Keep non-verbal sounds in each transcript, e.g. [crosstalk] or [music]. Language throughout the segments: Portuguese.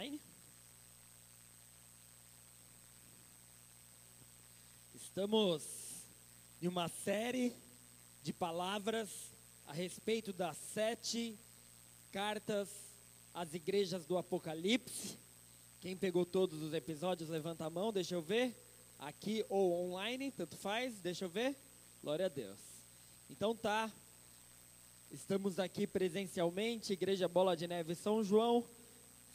online? Estamos em uma série de palavras a respeito das sete cartas às igrejas do Apocalipse. Quem pegou todos os episódios, levanta a mão, deixa eu ver. Aqui ou online, tanto faz, deixa eu ver. Glória a Deus. Então tá, estamos aqui presencialmente, Igreja Bola de Neve São João.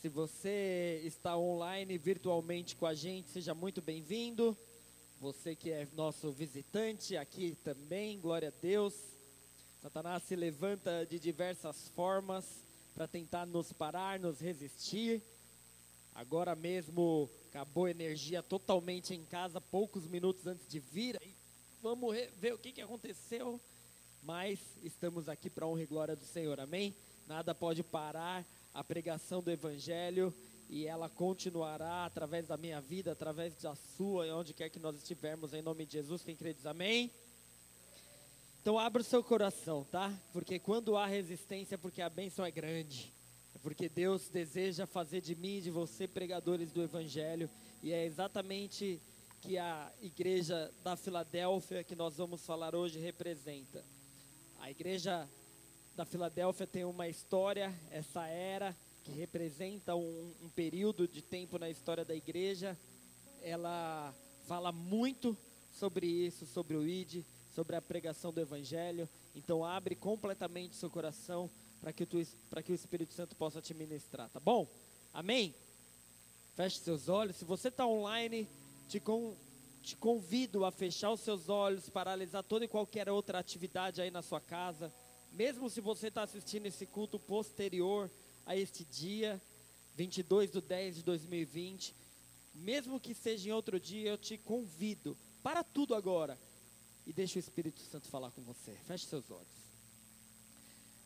Se você está online virtualmente com a gente, seja muito bem-vindo. Você que é nosso visitante aqui também, glória a Deus. Satanás se levanta de diversas formas para tentar nos parar, nos resistir. Agora mesmo acabou a energia totalmente em casa, poucos minutos antes de vir. Vamos ver o que, que aconteceu. Mas estamos aqui para honra e glória do Senhor, amém? Nada pode parar a pregação do Evangelho e ela continuará através da minha vida, através da sua, onde quer que nós estivermos, em nome de Jesus. Quem crê diz amém? Então abra o seu coração, tá? Porque quando há resistência, porque a bênção é grande. É porque Deus deseja fazer de mim e de você pregadores do Evangelho. E é exatamente que a igreja da Filadélfia que nós vamos falar hoje representa. A igreja da Filadélfia tem uma história, essa era que representa um, um período de tempo na história da igreja. Ela fala muito sobre isso, sobre o ID, sobre a pregação do Evangelho. Então abre completamente seu coração para que, que o Espírito Santo possa te ministrar, tá bom? Amém? Feche seus olhos. Se você está online, te, com, te convido a fechar os seus olhos, paralisar toda e qualquer outra atividade aí na sua casa. Mesmo se você está assistindo esse culto posterior a este dia, 22 de 10 de 2020, mesmo que seja em outro dia, eu te convido, para tudo agora, e deixa o Espírito Santo falar com você. Feche seus olhos.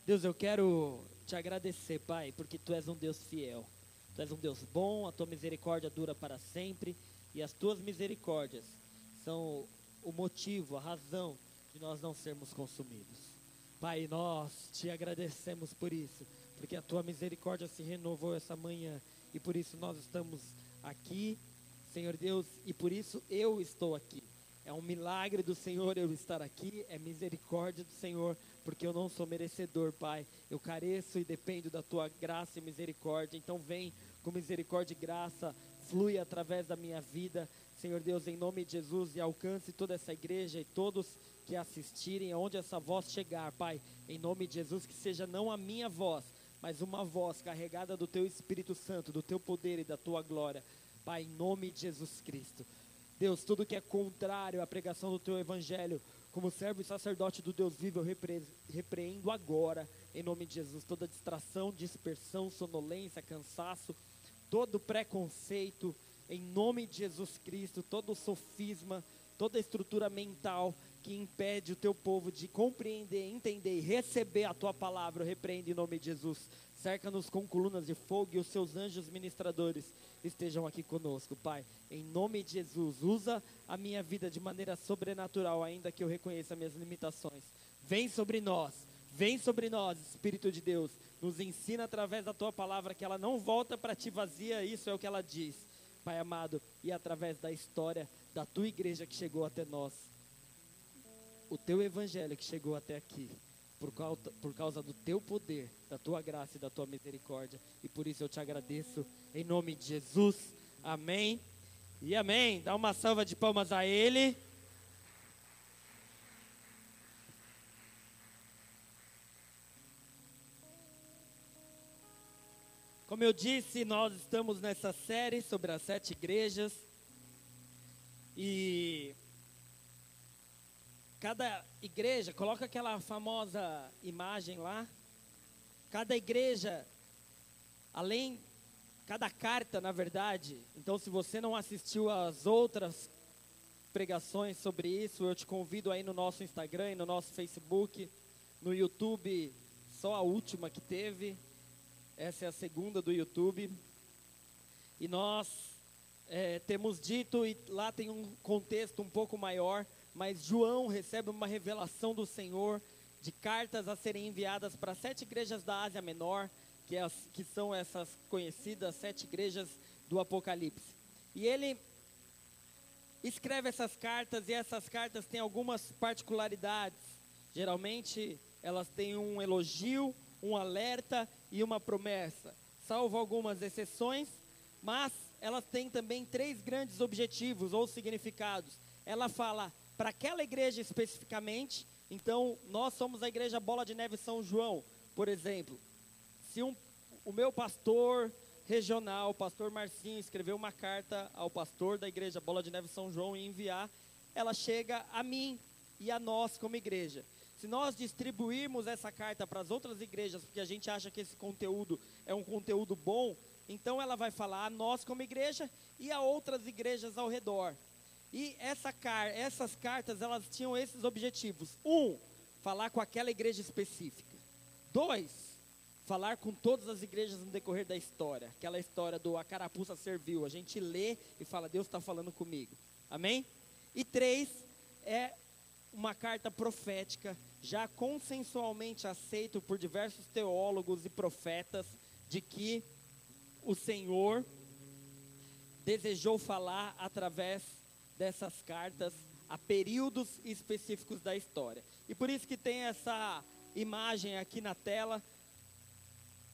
Deus, eu quero te agradecer, Pai, porque Tu és um Deus fiel. Tu és um Deus bom, a Tua misericórdia dura para sempre, e as Tuas misericórdias são o motivo, a razão de nós não sermos consumidos. Pai, nós te agradecemos por isso, porque a tua misericórdia se renovou essa manhã e por isso nós estamos aqui, Senhor Deus, e por isso eu estou aqui. É um milagre do Senhor eu estar aqui, é misericórdia do Senhor, porque eu não sou merecedor, Pai. Eu careço e dependo da tua graça e misericórdia. Então vem com misericórdia e graça, flui através da minha vida, Senhor Deus, em nome de Jesus, e alcance toda essa igreja e todos que assistirem, aonde essa voz chegar, Pai, em nome de Jesus, que seja não a minha voz, mas uma voz carregada do Teu Espírito Santo, do Teu poder e da Tua glória, Pai, em nome de Jesus Cristo. Deus, tudo que é contrário à pregação do Teu Evangelho, como servo e sacerdote do Deus vivo, eu repre repreendo agora, em nome de Jesus, toda distração, dispersão, sonolência, cansaço, todo preconceito, em nome de Jesus Cristo, todo sofisma, toda estrutura mental que impede o teu povo de compreender, entender e receber a tua palavra, eu repreendo em nome de Jesus. Cerca-nos com colunas de fogo e os seus anjos ministradores estejam aqui conosco, Pai. Em nome de Jesus, usa a minha vida de maneira sobrenatural, ainda que eu reconheça minhas limitações. Vem sobre nós, vem sobre nós, Espírito de Deus. Nos ensina através da tua palavra que ela não volta para ti vazia, isso é o que ela diz, Pai amado, e através da história da tua igreja que chegou até nós o teu evangelho que chegou até aqui, por causa, por causa do teu poder, da tua graça e da tua misericórdia. E por isso eu te agradeço em nome de Jesus. Amém. E amém. Dá uma salva de palmas a Ele. Como eu disse, nós estamos nessa série sobre as sete igrejas. E Cada igreja, coloca aquela famosa imagem lá. Cada igreja, além, cada carta, na verdade. Então, se você não assistiu às outras pregações sobre isso, eu te convido aí no nosso Instagram, no nosso Facebook, no YouTube, só a última que teve. Essa é a segunda do YouTube. E nós é, temos dito, e lá tem um contexto um pouco maior mas João recebe uma revelação do Senhor de cartas a serem enviadas para sete igrejas da Ásia Menor, que, é as, que são essas conhecidas sete igrejas do Apocalipse. E ele escreve essas cartas e essas cartas têm algumas particularidades. Geralmente elas têm um elogio, um alerta e uma promessa, salvo algumas exceções, mas elas têm também três grandes objetivos ou significados. Ela fala para aquela igreja especificamente, então nós somos a igreja Bola de Neve São João, por exemplo. Se um, o meu pastor regional, o pastor Marcinho, escrever uma carta ao pastor da igreja Bola de Neve São João e enviar, ela chega a mim e a nós como igreja. Se nós distribuirmos essa carta para as outras igrejas, porque a gente acha que esse conteúdo é um conteúdo bom, então ela vai falar a nós como igreja e a outras igrejas ao redor. E essa car essas cartas, elas tinham esses objetivos. Um, falar com aquela igreja específica. Dois, falar com todas as igrejas no decorrer da história. Aquela história do a carapuça serviu. A gente lê e fala, Deus está falando comigo. Amém? E três, é uma carta profética, já consensualmente aceito por diversos teólogos e profetas, de que o Senhor desejou falar através dessas cartas a períodos específicos da história. E por isso que tem essa imagem aqui na tela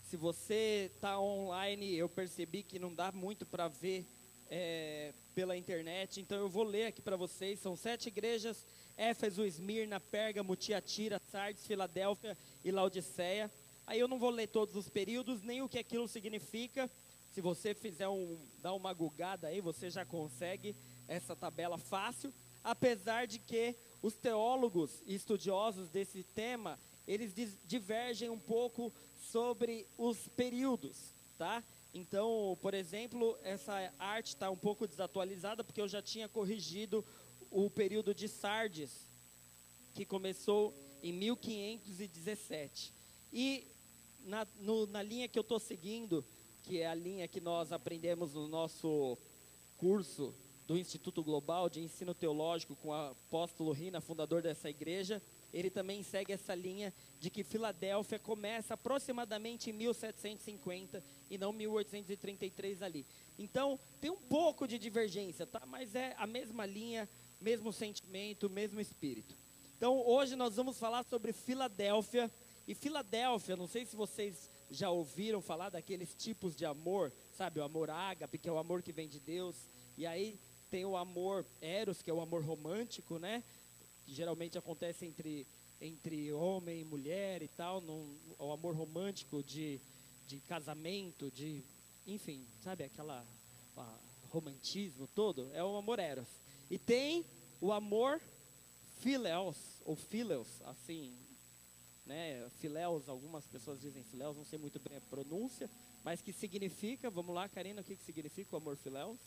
se você está online, eu percebi que não dá muito para ver é, pela internet, então eu vou ler aqui para vocês. São sete igrejas: Éfeso, Esmirna, Pérgamo, Tiatira, Sardes, Filadélfia e Laodiceia. Aí eu não vou ler todos os períodos, nem o que aquilo significa. Se você fizer um, dar uma gugada aí, você já consegue essa tabela fácil. Apesar de que os teólogos e estudiosos desse tema, eles divergem um pouco sobre os períodos, tá? Então, por exemplo, essa arte está um pouco desatualizada porque eu já tinha corrigido o período de Sardes, que começou em 1517. E na, no, na linha que eu estou seguindo, que é a linha que nós aprendemos no nosso curso do Instituto Global de Ensino Teológico com o apóstolo Rina, fundador dessa igreja, ele também segue essa linha de que Filadélfia começa aproximadamente em 1750 e não 1833 ali. Então, tem um pouco de divergência, tá? Mas é a mesma linha, mesmo sentimento, mesmo espírito. Então, hoje nós vamos falar sobre Filadélfia. E Filadélfia, não sei se vocês já ouviram falar daqueles tipos de amor, sabe? O amor ágape, que é o amor que vem de Deus. E aí tem o amor eros, que é o amor romântico, né? que geralmente acontece entre, entre homem e mulher e tal, num, o amor romântico de, de casamento, de, enfim, sabe, aquela romantismo todo, é o amor eros. E tem o amor filéus, ou fileus, assim, né, filéus, algumas pessoas dizem filéus, não sei muito bem a pronúncia, mas que significa, vamos lá, Karina, o que, que significa o amor filéus?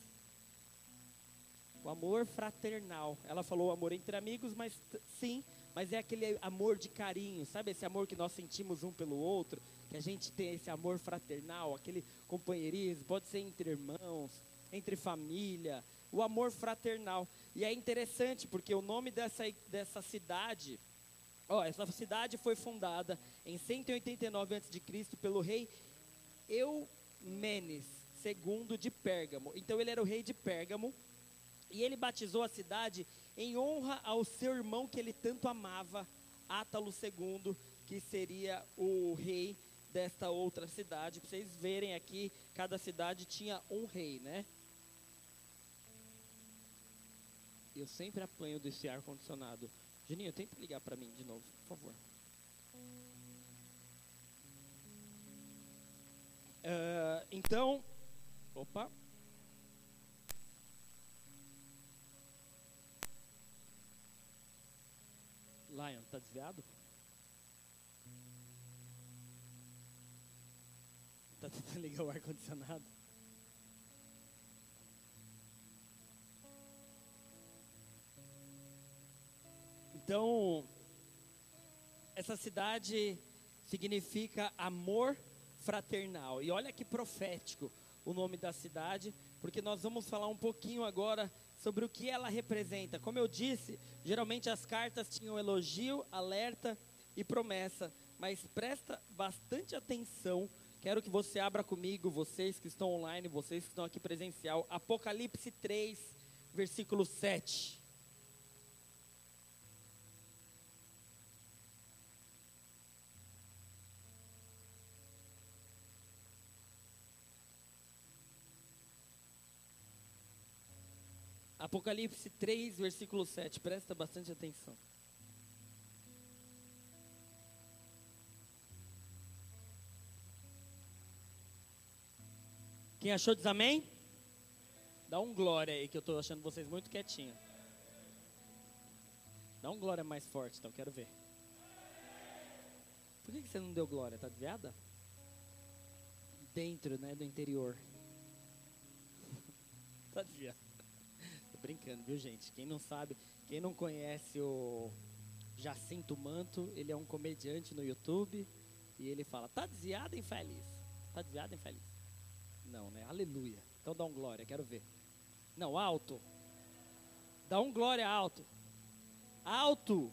O amor fraternal. Ela falou amor entre amigos, mas sim, mas é aquele amor de carinho, sabe esse amor que nós sentimos um pelo outro, que a gente tem esse amor fraternal, aquele companheirismo, pode ser entre irmãos, entre família, o amor fraternal. E é interessante porque o nome dessa, dessa cidade, ó, essa cidade foi fundada em 189 a.C. pelo rei Eumenes II de Pérgamo. Então ele era o rei de Pérgamo e ele batizou a cidade em honra ao seu irmão que ele tanto amava, Átalo II, que seria o rei desta outra cidade. Para vocês verem aqui, cada cidade tinha um rei, né? Eu sempre apanho desse ar condicionado. Juninho, tenta ligar para mim de novo, por favor. Uh, então, opa. Lion, tá desviado? Tá tentando ligar o ar-condicionado? Então, essa cidade significa amor fraternal. E olha que profético o nome da cidade, porque nós vamos falar um pouquinho agora sobre o que ela representa. Como eu disse, geralmente as cartas tinham elogio, alerta e promessa, mas presta bastante atenção Quero que você abra comigo, vocês que estão online, vocês que estão aqui presencial, Apocalipse 3, versículo 7. Apocalipse 3, versículo 7. Presta bastante atenção. Quem achou diz amém? Dá um glória aí, que eu estou achando vocês muito quietinhos. Dá um glória mais forte, então, quero ver. Por que, você não deu glória? Tá desviada? Dentro, né, do interior. [laughs] tá desviada. Brincando, viu, gente? Quem não sabe, quem não conhece o Jacinto Manto, ele é um comediante no YouTube e ele fala: "Tá desviado, infeliz? Tá desviado, infeliz?" Não, né? Aleluia. Então dá um glória, quero ver. Não, alto. Dá um glória alto. Alto.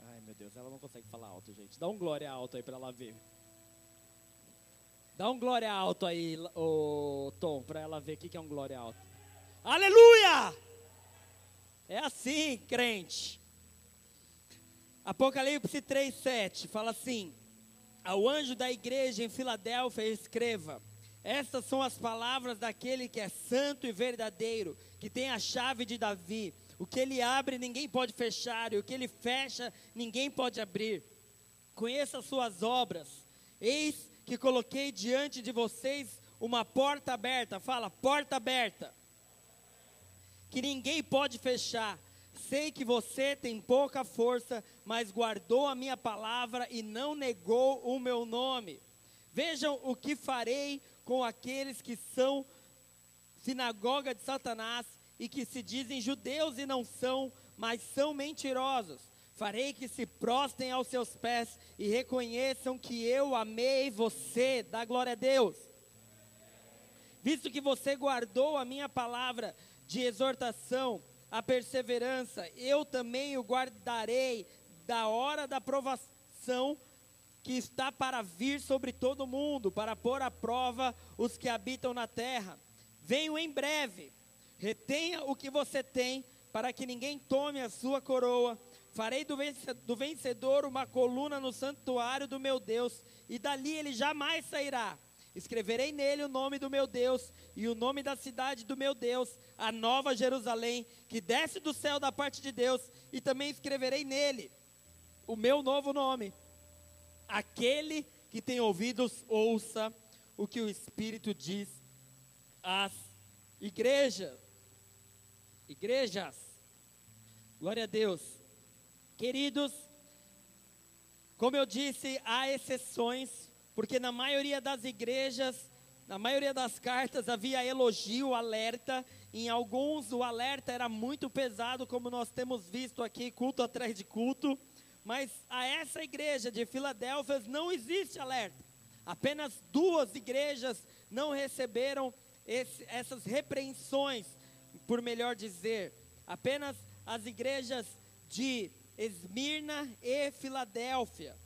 Ai, meu Deus, ela não consegue falar alto, gente. Dá um glória alto aí para ela ver. Dá um glória alto aí, o Tom, para ela ver o que é um glória alto. Aleluia! É assim, crente. Apocalipse 3:7 fala assim: Ao anjo da igreja em Filadélfia escreva: estas são as palavras daquele que é santo e verdadeiro, que tem a chave de Davi. O que ele abre, ninguém pode fechar, e o que ele fecha, ninguém pode abrir. Conheça as suas obras. Eis que coloquei diante de vocês uma porta aberta. Fala, porta aberta. Que ninguém pode fechar. Sei que você tem pouca força, mas guardou a minha palavra e não negou o meu nome. Vejam o que farei com aqueles que são sinagoga de Satanás e que se dizem judeus e não são, mas são mentirosos. Farei que se prostem aos seus pés e reconheçam que eu amei você. Dá glória a Deus. Visto que você guardou a minha palavra de exortação, a perseverança, eu também o guardarei da hora da provação que está para vir sobre todo o mundo, para pôr à prova os que habitam na terra. Venho em breve. Retenha o que você tem, para que ninguém tome a sua coroa. Farei do vencedor uma coluna no santuário do meu Deus, e dali ele jamais sairá. Escreverei nele o nome do meu Deus e o nome da cidade do meu Deus, a nova Jerusalém, que desce do céu da parte de Deus, e também escreverei nele o meu novo nome Aquele que tem ouvidos, ouça o que o Espírito diz às igrejas. Igrejas. Glória a Deus. Queridos, como eu disse, há exceções, porque na maioria das igrejas, na maioria das cartas havia elogio, alerta. Em alguns o alerta era muito pesado, como nós temos visto aqui, culto atrás de culto. Mas a essa igreja de Filadélfia não existe alerta. Apenas duas igrejas não receberam esse, essas repreensões, por melhor dizer. Apenas as igrejas de Esmirna e Filadélfia.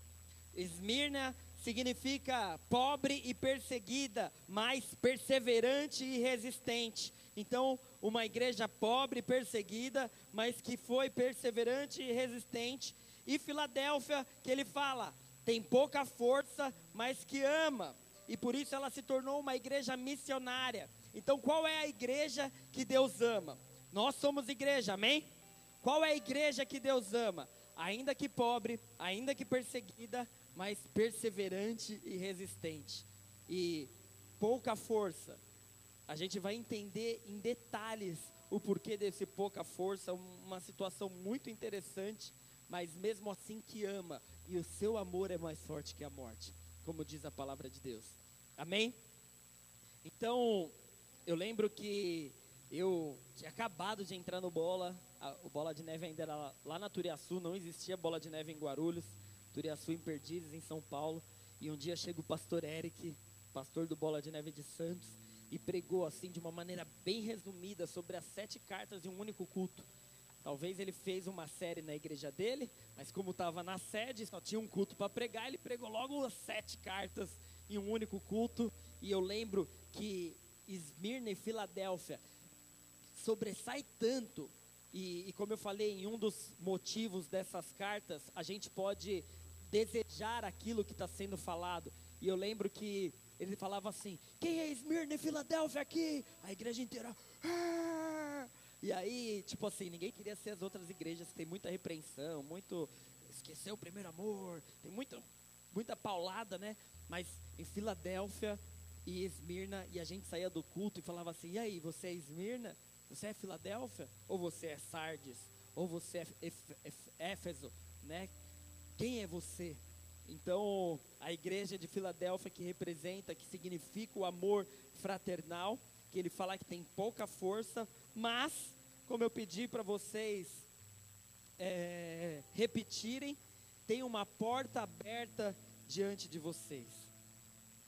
Esmirna significa pobre e perseguida, mas perseverante e resistente. Então, uma igreja pobre, perseguida, mas que foi perseverante e resistente e Filadélfia, que ele fala, tem pouca força, mas que ama. E por isso ela se tornou uma igreja missionária. Então, qual é a igreja que Deus ama? Nós somos igreja, amém? Qual é a igreja que Deus ama? Ainda que pobre, ainda que perseguida, mas perseverante e resistente. E pouca força. A gente vai entender em detalhes o porquê desse pouca força, uma situação muito interessante mas mesmo assim que ama, e o seu amor é mais forte que a morte, como diz a palavra de Deus. Amém? Então, eu lembro que eu tinha acabado de entrar no bola, a, o bola de neve ainda era lá, na Turiaçu, não existia bola de neve em Guarulhos, Turiaçu em Perdizes, em São Paulo, e um dia chega o pastor Eric, pastor do Bola de Neve de Santos, e pregou assim de uma maneira bem resumida sobre as sete cartas de um único culto. Talvez ele fez uma série na igreja dele, mas como estava na sede, só tinha um culto para pregar, ele pregou logo as sete cartas em um único culto. E eu lembro que Esmirna e Filadélfia sobressai tanto. E, e como eu falei, em um dos motivos dessas cartas, a gente pode desejar aquilo que está sendo falado. E eu lembro que ele falava assim: Quem é Esmirna e Filadélfia aqui? A igreja inteira. Ah! E aí, tipo assim, ninguém queria ser as outras igrejas, tem muita repreensão, muito esqueceu o primeiro amor, tem muita, muita paulada, né? Mas em Filadélfia e Esmirna, e a gente saía do culto e falava assim: e aí, você é Esmirna? Você é Filadélfia? Ou você é Sardes? Ou você é Éfeso? Né? Quem é você? Então, a igreja de Filadélfia que representa, que significa o amor fraternal, que ele fala que tem pouca força, mas, como eu pedi para vocês é, repetirem, tem uma porta aberta diante de vocês.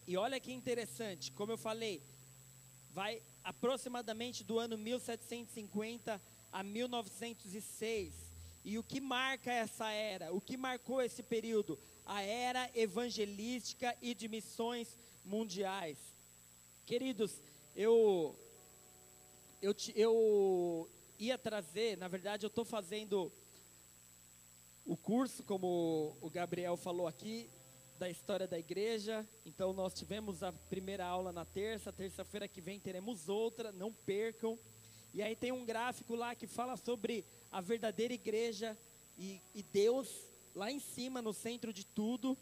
E olha que interessante, como eu falei, vai aproximadamente do ano 1750 a 1906. E o que marca essa era? O que marcou esse período? A era evangelística e de missões mundiais. Queridos, eu eu, eu ia trazer, na verdade, eu estou fazendo o curso, como o Gabriel falou aqui, da história da igreja. Então, nós tivemos a primeira aula na terça, terça-feira que vem teremos outra, não percam. E aí tem um gráfico lá que fala sobre a verdadeira igreja e, e Deus lá em cima, no centro de tudo.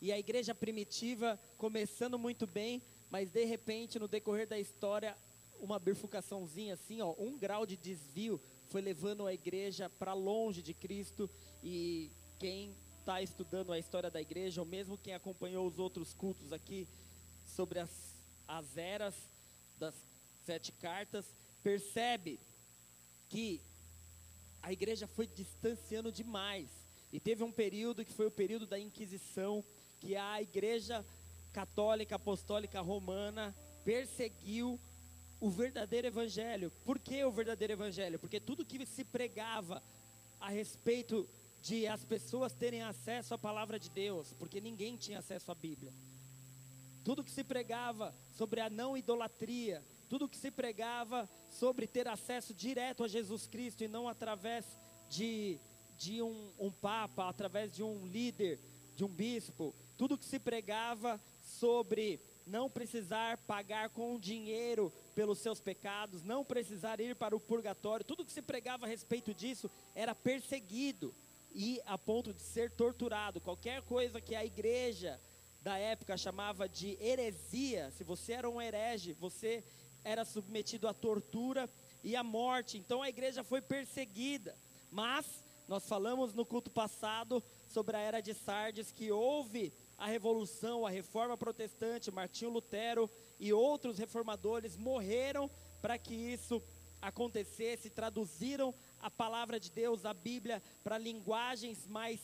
E a igreja primitiva começando muito bem, mas de repente, no decorrer da história, uma bifurcaçãozinha assim, ó, um grau de desvio foi levando a igreja para longe de Cristo e quem está estudando a história da igreja, ou mesmo quem acompanhou os outros cultos aqui sobre as, as eras das sete cartas, percebe que a igreja foi distanciando demais. E teve um período que foi o período da Inquisição, que a igreja católica apostólica romana perseguiu o verdadeiro evangelho. Por que o verdadeiro evangelho? Porque tudo que se pregava a respeito de as pessoas terem acesso à palavra de Deus, porque ninguém tinha acesso à Bíblia. Tudo que se pregava sobre a não idolatria, tudo que se pregava sobre ter acesso direto a Jesus Cristo e não através de, de um, um papa, através de um líder, de um bispo, tudo que se pregava sobre não precisar pagar com dinheiro pelos seus pecados, não precisar ir para o purgatório, tudo que se pregava a respeito disso era perseguido e a ponto de ser torturado. Qualquer coisa que a igreja da época chamava de heresia, se você era um herege, você era submetido à tortura e à morte. Então a igreja foi perseguida. Mas nós falamos no culto passado sobre a era de Sardes que houve a revolução, a reforma protestante, Martinho Lutero e outros reformadores morreram para que isso acontecesse, traduziram a palavra de Deus, a Bíblia, para linguagens mais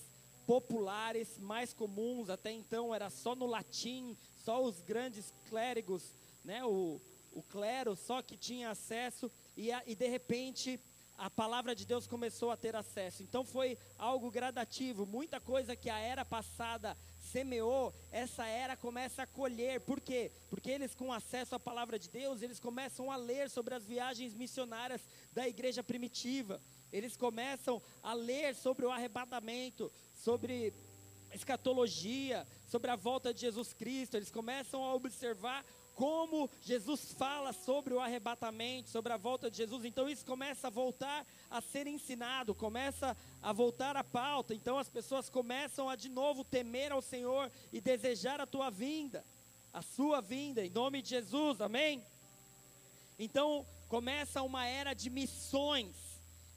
populares, mais comuns. Até então era só no latim, só os grandes clérigos, né, o, o clero só que tinha acesso, e, a, e de repente a palavra de Deus começou a ter acesso. Então foi algo gradativo, muita coisa que a era passada semeou, essa era começa a colher. Por quê? Porque eles, com acesso à palavra de Deus, eles começam a ler sobre as viagens missionárias da igreja primitiva. Eles começam a ler sobre o arrebatamento, sobre escatologia, sobre a volta de Jesus Cristo. Eles começam a observar como Jesus fala sobre o arrebatamento, sobre a volta de Jesus. Então isso começa a voltar a ser ensinado, começa a voltar à pauta. Então as pessoas começam a de novo temer ao Senhor e desejar a tua vinda, a sua vinda, em nome de Jesus, amém? Então começa uma era de missões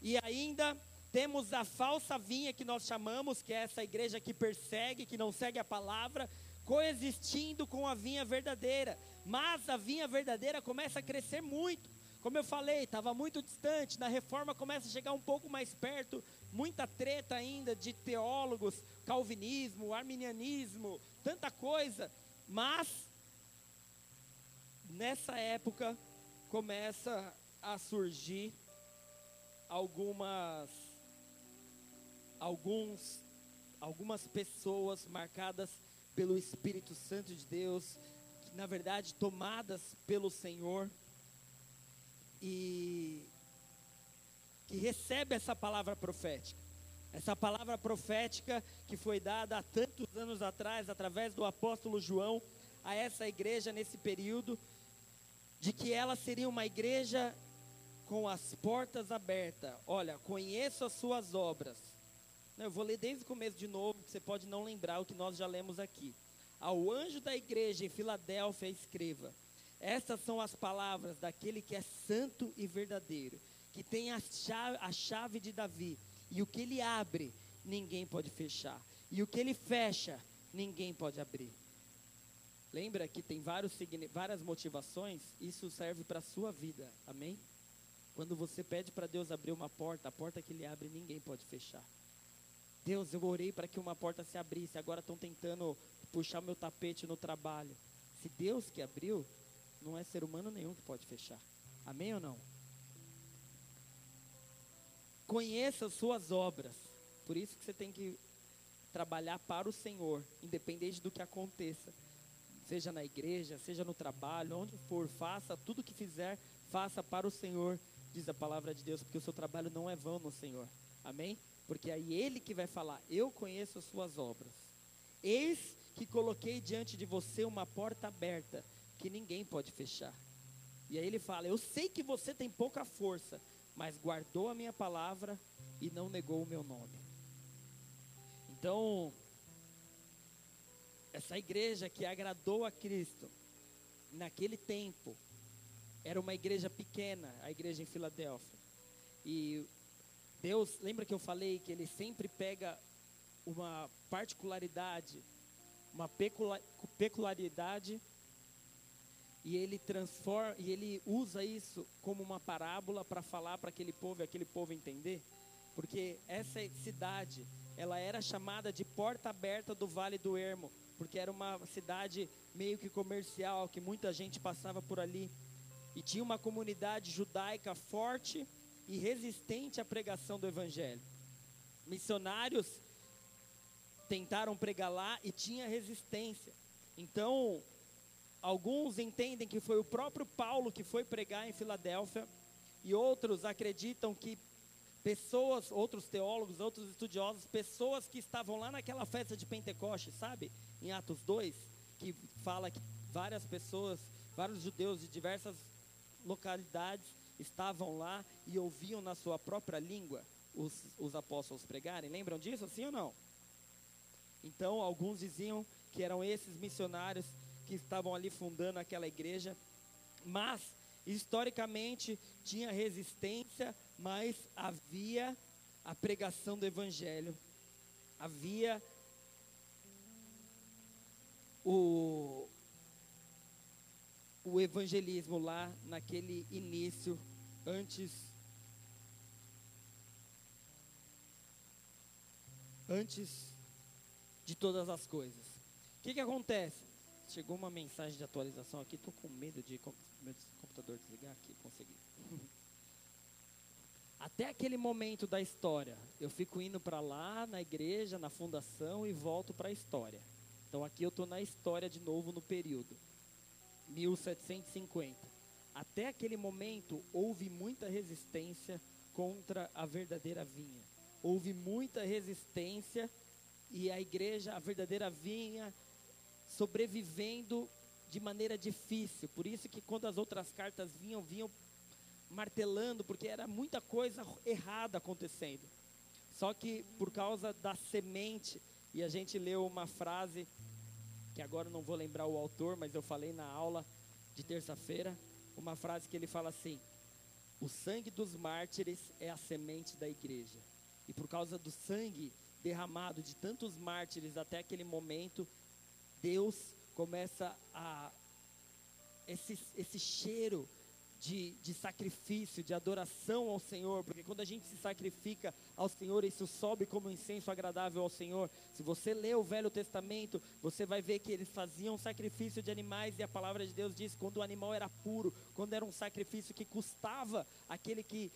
e ainda temos a falsa vinha que nós chamamos, que é essa igreja que persegue, que não segue a palavra, coexistindo com a vinha verdadeira. Mas a vinha verdadeira começa a crescer muito. Como eu falei, estava muito distante. Na reforma começa a chegar um pouco mais perto. Muita treta ainda de teólogos, calvinismo, arminianismo, tanta coisa. Mas nessa época começa a surgir algumas alguns algumas pessoas marcadas pelo Espírito Santo de Deus, na verdade tomadas pelo Senhor e que recebe essa palavra profética. Essa palavra profética que foi dada há tantos anos atrás, através do apóstolo João, a essa igreja nesse período, de que ela seria uma igreja com as portas abertas. Olha, conheço as suas obras. Eu vou ler desde o começo de novo, que você pode não lembrar o que nós já lemos aqui. Ao anjo da igreja em Filadélfia, escreva: Estas são as palavras daquele que é santo e verdadeiro, que tem a chave, a chave de Davi e o que ele abre, ninguém pode fechar. E o que ele fecha, ninguém pode abrir. Lembra que tem vários, várias motivações? Isso serve para a sua vida. Amém? Quando você pede para Deus abrir uma porta, a porta que ele abre, ninguém pode fechar. Deus, eu orei para que uma porta se abrisse, agora estão tentando puxar meu tapete no trabalho. Se Deus que abriu, não é ser humano nenhum que pode fechar. Amém ou não? Conheça as suas obras. Por isso que você tem que trabalhar para o Senhor, independente do que aconteça. Seja na igreja, seja no trabalho, onde for, faça tudo que fizer, faça para o Senhor, diz a palavra de Deus, porque o seu trabalho não é vão no Senhor. Amém? Porque aí ele que vai falar: Eu conheço as suas obras. Eis que coloquei diante de você uma porta aberta que ninguém pode fechar. E aí ele fala: Eu sei que você tem pouca força, mas guardou a minha palavra e não negou o meu nome. Então, essa igreja que agradou a Cristo, naquele tempo, era uma igreja pequena, a igreja em Filadélfia. E Deus, lembra que eu falei que ele sempre pega uma particularidade, uma peculiaridade e ele transforma e ele usa isso como uma parábola para falar para aquele povo e aquele povo entender, porque essa cidade ela era chamada de porta aberta do Vale do Ermo, porque era uma cidade meio que comercial, que muita gente passava por ali e tinha uma comunidade judaica forte e resistente à pregação do evangelho. Missionários tentaram pregar lá e tinha resistência. Então, Alguns entendem que foi o próprio Paulo que foi pregar em Filadélfia, e outros acreditam que pessoas, outros teólogos, outros estudiosos, pessoas que estavam lá naquela festa de Pentecostes, sabe? Em Atos 2, que fala que várias pessoas, vários judeus de diversas localidades estavam lá e ouviam na sua própria língua os, os apóstolos pregarem. Lembram disso, sim ou não? Então, alguns diziam que eram esses missionários que estavam ali fundando aquela igreja, mas historicamente tinha resistência, mas havia a pregação do evangelho, havia o, o evangelismo lá naquele início, antes antes de todas as coisas. O que, que acontece? Chegou uma mensagem de atualização aqui, estou com medo de meu computador desligar aqui, consegui. [laughs] Até aquele momento da história, eu fico indo para lá na igreja, na fundação e volto para a história. Então aqui eu estou na história de novo no período 1750. Até aquele momento houve muita resistência contra a verdadeira vinha. Houve muita resistência e a igreja, a verdadeira vinha, sobrevivendo de maneira difícil. Por isso que quando as outras cartas vinham, vinham martelando, porque era muita coisa errada acontecendo. Só que por causa da semente, e a gente leu uma frase, que agora não vou lembrar o autor, mas eu falei na aula de terça-feira, uma frase que ele fala assim: O sangue dos mártires é a semente da igreja. E por causa do sangue derramado de tantos mártires até aquele momento, Deus começa a. Esse, esse cheiro de, de, sacrifício, de adoração ao Senhor, porque quando a gente se sacrifica ao Senhor, isso sobe como incenso agradável ao Senhor. Se você lê o Velho Testamento, você vai ver que eles faziam sacrifício de animais, e a palavra de Deus diz quando o animal era puro, quando era um sacrifício que custava aquele que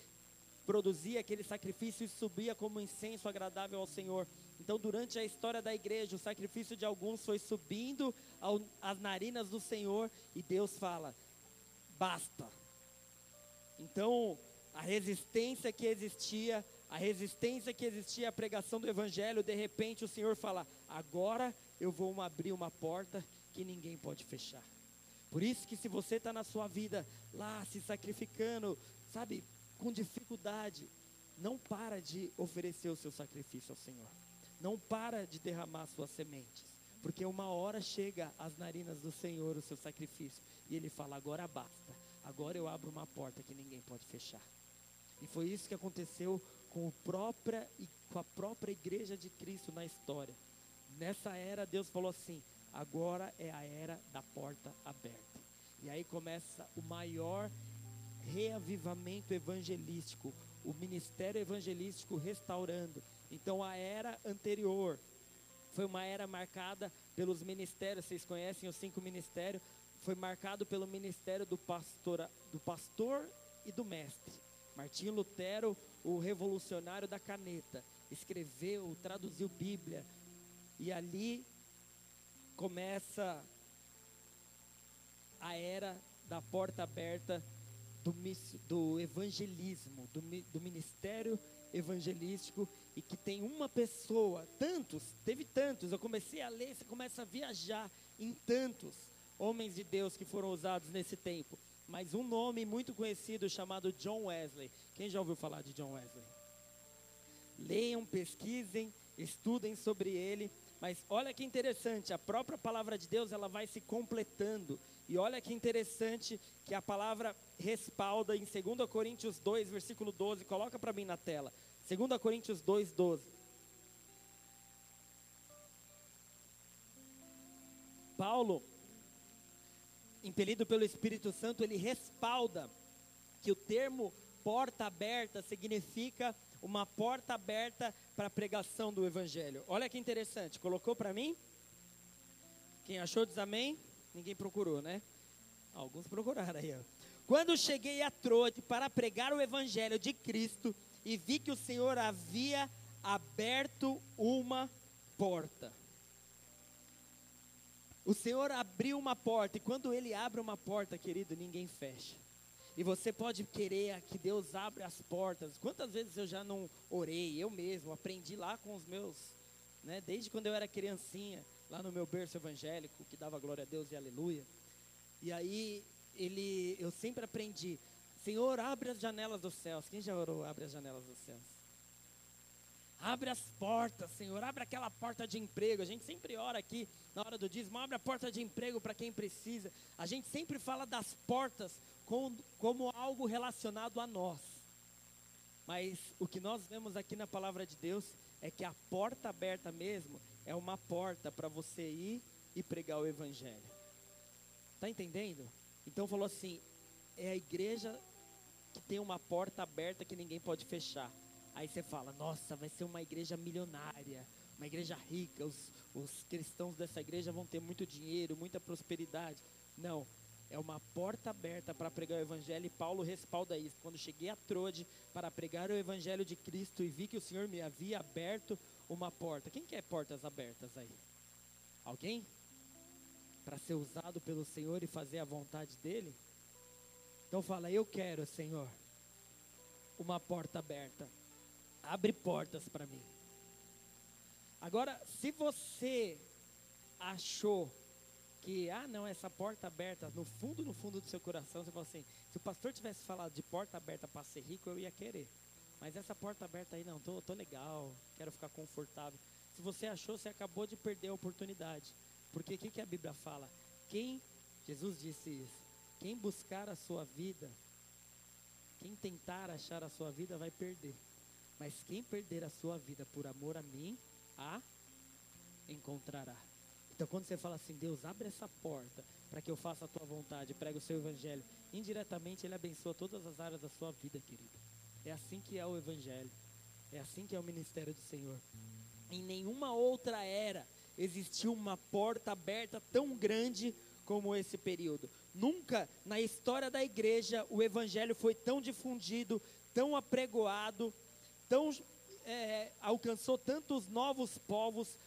produzia aquele sacrifício e subia como incenso agradável ao Senhor. Então, durante a história da igreja, o sacrifício de alguns foi subindo ao, às narinas do Senhor e Deus fala: basta. Então, a resistência que existia, a resistência que existia à pregação do Evangelho, de repente o Senhor fala: agora eu vou abrir uma porta que ninguém pode fechar. Por isso que se você está na sua vida lá se sacrificando, sabe, com dificuldade, não para de oferecer o seu sacrifício ao Senhor. Não para de derramar suas sementes. Porque uma hora chega às narinas do Senhor o seu sacrifício. E Ele fala: agora basta. Agora eu abro uma porta que ninguém pode fechar. E foi isso que aconteceu com, própria, com a própria igreja de Cristo na história. Nessa era, Deus falou assim: agora é a era da porta aberta. E aí começa o maior reavivamento evangelístico, o ministério evangelístico restaurando. Então a era anterior foi uma era marcada pelos ministérios, vocês conhecem os cinco ministérios, foi marcado pelo ministério do pastor, do pastor e do mestre. Martinho Lutero, o revolucionário da caneta, escreveu, traduziu Bíblia, e ali começa a era da porta aberta do, do evangelismo, do, do ministério evangelístico, e que tem uma pessoa, tantos, teve tantos, eu comecei a ler, você começa a viajar em tantos homens de Deus que foram usados nesse tempo mas um nome muito conhecido chamado John Wesley. Quem já ouviu falar de John Wesley? Leiam, pesquisem, estudem sobre ele. Mas olha que interessante, a própria palavra de Deus ela vai se completando. E olha que interessante que a palavra respalda em 2 Coríntios 2, versículo 12. Coloca para mim na tela. 2 Coríntios 2, 12. Paulo impelido pelo Espírito Santo, ele respalda que o termo porta aberta significa uma porta aberta para a pregação do Evangelho. Olha que interessante, colocou para mim? Quem achou diz amém? Ninguém procurou, né? Alguns procuraram aí. Ó. Quando cheguei a Troade para pregar o Evangelho de Cristo e vi que o Senhor havia aberto uma porta. O Senhor abriu uma porta, e quando Ele abre uma porta, querido, ninguém fecha. E você pode querer que Deus abra as portas. Quantas vezes eu já não orei, eu mesmo, aprendi lá com os meus, né, desde quando eu era criancinha, lá no meu berço evangélico, que dava glória a Deus e aleluia. E aí, ele, eu sempre aprendi, Senhor, abre as janelas dos céus. Quem já orou, abre as janelas dos céus? Abre as portas, Senhor. Abre aquela porta de emprego. A gente sempre ora aqui na hora do dízimo. Abre a porta de emprego para quem precisa. A gente sempre fala das portas como, como algo relacionado a nós. Mas o que nós vemos aqui na palavra de Deus é que a porta aberta mesmo é uma porta para você ir e pregar o evangelho. Tá entendendo? Então falou assim: é a igreja que tem uma porta aberta que ninguém pode fechar. Aí você fala, nossa, vai ser uma igreja milionária, uma igreja rica, os, os cristãos dessa igreja vão ter muito dinheiro, muita prosperidade. Não, é uma porta aberta para pregar o evangelho e Paulo respalda isso. Quando cheguei a Trode para pregar o evangelho de Cristo e vi que o Senhor me havia aberto uma porta. Quem quer portas abertas aí? Alguém? Para ser usado pelo Senhor e fazer a vontade dele? Então fala, eu quero, Senhor, uma porta aberta abre portas para mim. Agora, se você achou que, ah, não, essa porta aberta, no fundo, no fundo do seu coração, você falou assim: se o pastor tivesse falado de porta aberta para ser rico, eu ia querer. Mas essa porta aberta aí, não, tô, tô legal, quero ficar confortável. Se você achou, você acabou de perder a oportunidade. Porque o que, que a Bíblia fala? Quem, Jesus disse isso, quem buscar a sua vida, quem tentar achar a sua vida, vai perder. Mas quem perder a sua vida por amor a mim, a encontrará. Então, quando você fala assim, Deus, abre essa porta para que eu faça a tua vontade, pregue o seu evangelho, indiretamente Ele abençoa todas as áreas da sua vida, querido. É assim que é o evangelho. É assim que é o ministério do Senhor. Em nenhuma outra era existiu uma porta aberta tão grande como esse período. Nunca na história da igreja o evangelho foi tão difundido, tão apregoado, tão é, alcançou tantos novos povos.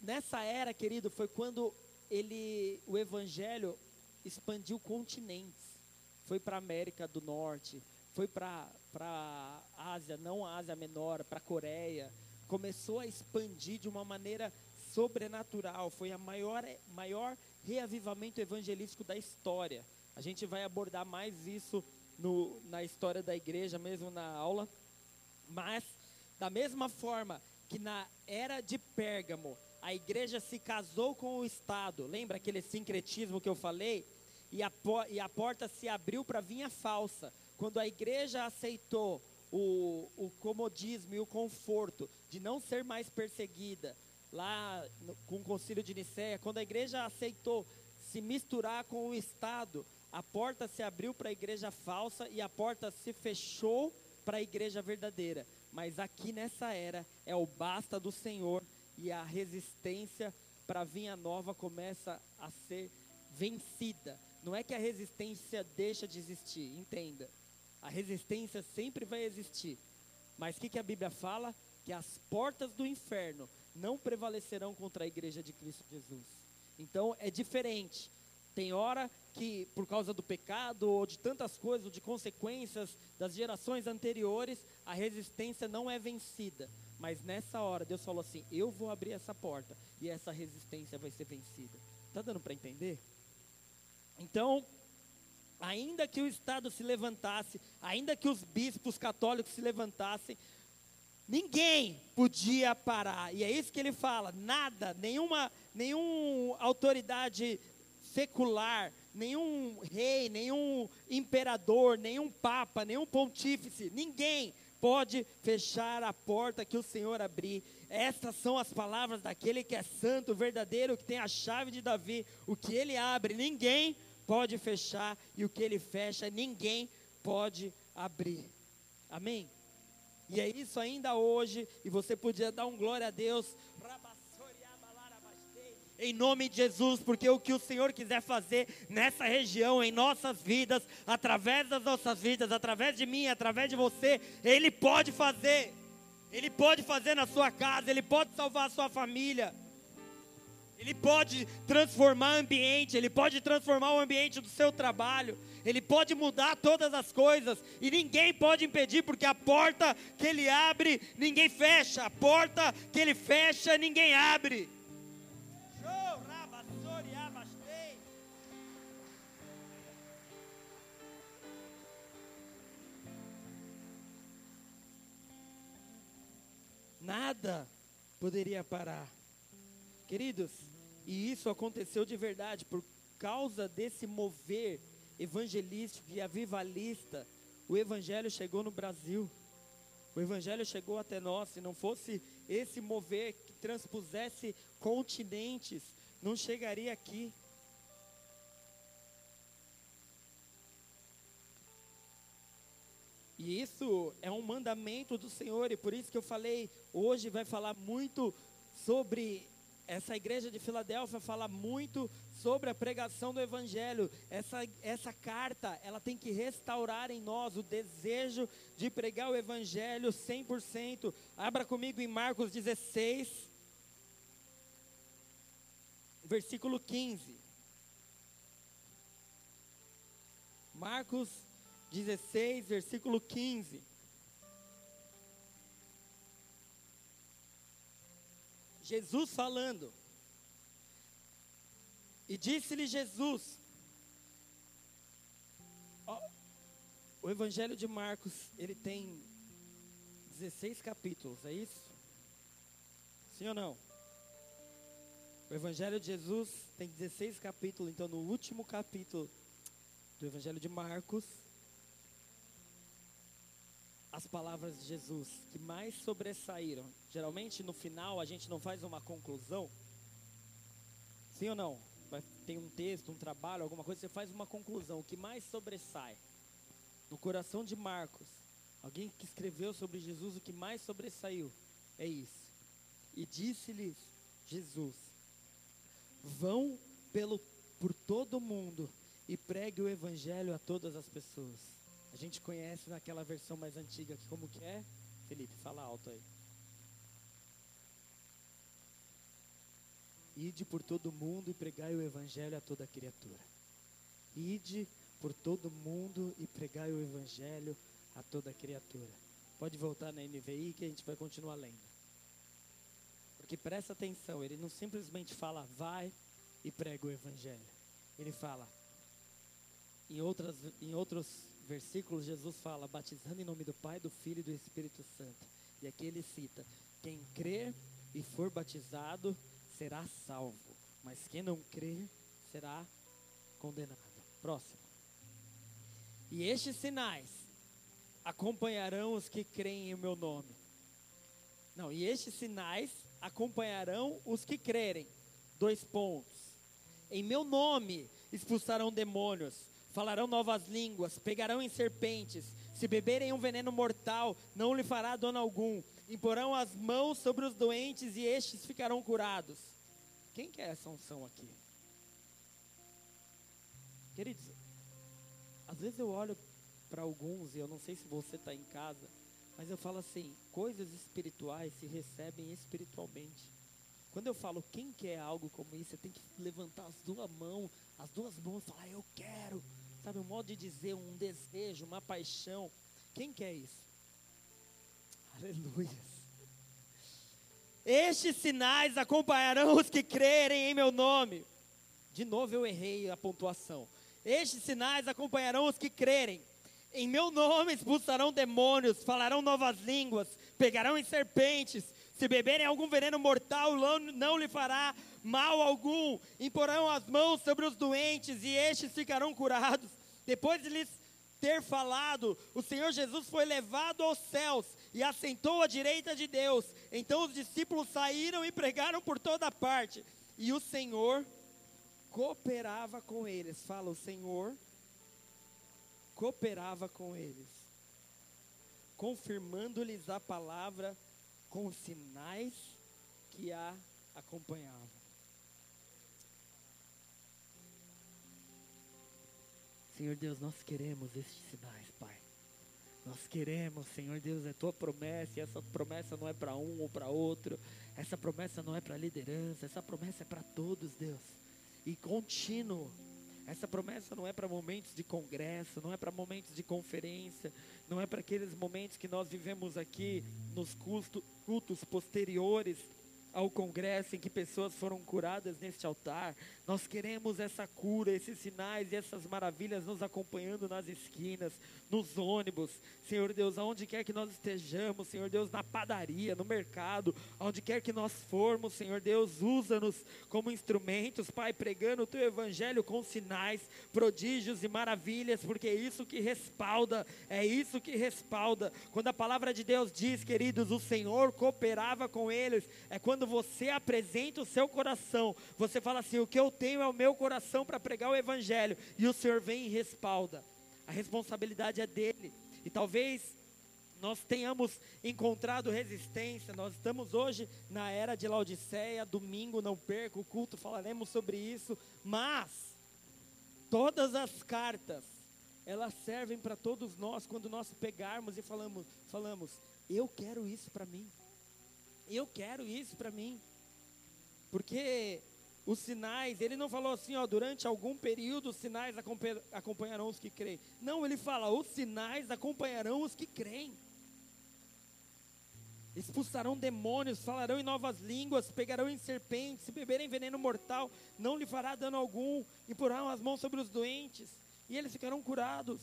Nessa era, querido, foi quando ele, o evangelho expandiu continentes. Foi para a América do Norte, foi para a Ásia, não a Ásia Menor, para a Coreia. Começou a expandir de uma maneira sobrenatural. Foi a maior, maior reavivamento evangelístico da história. A gente vai abordar mais isso no, na história da igreja, mesmo na aula. Mas, da mesma forma que na era de Pérgamo, a igreja se casou com o Estado, lembra aquele sincretismo que eu falei? E a, e a porta se abriu para vinha falsa. Quando a igreja aceitou o, o comodismo e o conforto de não ser mais perseguida, lá no, com o concílio de Nicéia, quando a igreja aceitou se misturar com o Estado, a porta se abriu para a igreja falsa e a porta se fechou para a igreja verdadeira. Mas aqui nessa era é o basta do Senhor e a resistência para a vinha nova começa a ser vencida. Não é que a resistência deixa de existir, entenda. A resistência sempre vai existir. Mas o que, que a Bíblia fala? Que as portas do inferno não prevalecerão contra a igreja de Cristo Jesus. Então é diferente. Tem hora que, por causa do pecado, ou de tantas coisas, ou de consequências das gerações anteriores, a resistência não é vencida. Mas nessa hora, Deus falou assim: Eu vou abrir essa porta, e essa resistência vai ser vencida. Está dando para entender? Então, ainda que o Estado se levantasse, ainda que os bispos católicos se levantassem, ninguém podia parar. E é isso que ele fala: nada, nenhuma, nenhuma autoridade secular, nenhum rei, nenhum imperador, nenhum papa, nenhum pontífice, ninguém pode fechar a porta que o Senhor abrir. Estas são as palavras daquele que é santo, verdadeiro, que tem a chave de Davi. O que ele abre, ninguém pode fechar, e o que ele fecha, ninguém pode abrir. Amém? E é isso ainda hoje, e você podia dar um glória a Deus em nome de Jesus, porque o que o Senhor quiser fazer nessa região, em nossas vidas, através das nossas vidas, através de mim, através de você, Ele pode fazer. Ele pode fazer na sua casa, Ele pode salvar a sua família. Ele pode transformar o ambiente, Ele pode transformar o ambiente do seu trabalho, Ele pode mudar todas as coisas, e ninguém pode impedir, porque a porta que Ele abre, ninguém fecha, a porta que Ele fecha, ninguém abre. Nada poderia parar. Queridos, e isso aconteceu de verdade por causa desse mover evangelístico e avivalista. O evangelho chegou no Brasil. O evangelho chegou até nós. Se não fosse esse mover que transpusesse continentes, não chegaria aqui. E isso é um mandamento do Senhor, e por isso que eu falei, hoje vai falar muito sobre essa igreja de Filadélfia fala muito sobre a pregação do evangelho. Essa, essa carta, ela tem que restaurar em nós o desejo de pregar o evangelho 100%. Abra comigo em Marcos 16, versículo 15. Marcos 16, versículo 15. Jesus falando. E disse-lhe Jesus: ó, O Evangelho de Marcos, ele tem 16 capítulos, é isso? Sim ou não? O Evangelho de Jesus tem 16 capítulos, então no último capítulo do Evangelho de Marcos, as palavras de Jesus que mais sobressaíram. Geralmente no final a gente não faz uma conclusão. Sim ou não? Tem um texto, um trabalho, alguma coisa, você faz uma conclusão. O que mais sobressai no coração de Marcos, alguém que escreveu sobre Jesus, o que mais sobressaiu é isso. E disse-lhes Jesus: Vão pelo, por todo o mundo e pregue o evangelho a todas as pessoas. A gente conhece naquela versão mais antiga que como que é? Felipe, fala alto aí. Ide por todo mundo e pregai o evangelho a toda criatura. Ide por todo mundo e pregai o evangelho a toda criatura. Pode voltar na NVI que a gente vai continuar lendo. Porque presta atenção, ele não simplesmente fala vai e prega o evangelho. Ele fala em outras em outros versículos Jesus fala batizando em nome do Pai, do Filho e do Espírito Santo. E aqui ele cita: quem crer e for batizado será salvo, mas quem não crer será condenado. Próximo. E estes sinais acompanharão os que creem em meu nome. Não, e estes sinais acompanharão os que crerem. Dois pontos. Em meu nome expulsarão demônios, falarão novas línguas, pegarão em serpentes, se beberem um veneno mortal, não lhe fará dano algum. Imporão as mãos sobre os doentes e estes ficarão curados. Quem quer essa unção aqui? Queridos, às vezes eu olho para alguns, e eu não sei se você está em casa, mas eu falo assim: coisas espirituais se recebem espiritualmente. Quando eu falo quem quer algo como isso, você tem que levantar as duas mãos, as duas mãos e falar: eu quero. Sabe, um modo de dizer, um desejo, uma paixão. Quem quer isso? [laughs] Aleluia. Estes sinais acompanharão os que crerem em meu nome. De novo eu errei a pontuação. Estes sinais acompanharão os que crerem. Em meu nome expulsarão demônios, falarão novas línguas, pegarão em serpentes. Se beberem algum veneno mortal, não lhe fará mal algum. Imporão as mãos sobre os doentes e estes ficarão curados. Depois de lhes ter falado, o Senhor Jesus foi levado aos céus e assentou à direita de Deus. Então os discípulos saíram e pregaram por toda parte. E o Senhor cooperava com eles. Fala, o Senhor cooperava com eles, confirmando-lhes a palavra com sinais que a acompanhavam. Senhor Deus, nós queremos estes sinais, Pai. Nós queremos, Senhor Deus, é tua promessa, e essa promessa não é para um ou para outro, essa promessa não é para liderança, essa promessa é para todos, Deus. E contínuo, essa promessa não é para momentos de congresso, não é para momentos de conferência, não é para aqueles momentos que nós vivemos aqui nos cultos posteriores ao congresso em que pessoas foram curadas neste altar. Nós queremos essa cura, esses sinais e essas maravilhas nos acompanhando nas esquinas, nos ônibus. Senhor Deus, aonde quer que nós estejamos, Senhor Deus, na padaria, no mercado, aonde quer que nós formos, Senhor Deus, usa-nos como instrumentos, Pai, pregando o teu evangelho com sinais, prodígios e maravilhas, porque é isso que respalda, é isso que respalda. Quando a palavra de Deus diz, queridos, o Senhor cooperava com eles, é quando você apresenta o seu coração, você fala assim: o que eu tenho é o meu coração para pregar o Evangelho, e o Senhor vem e respalda. A responsabilidade é dele, e talvez nós tenhamos encontrado resistência. Nós estamos hoje na era de Laodiceia, domingo, não perca o culto, falaremos sobre isso. Mas todas as cartas, elas servem para todos nós quando nós pegarmos e falamos, falamos, eu quero isso para mim. Eu quero isso para mim. Porque os sinais, ele não falou assim, ó, durante algum período os sinais acompanharão os que creem. Não, ele fala, os sinais acompanharão os que creem. Expulsarão demônios, falarão em novas línguas, pegarão em serpentes, se beberem veneno mortal, não lhe fará dano algum, e porão as mãos sobre os doentes, e eles ficarão curados.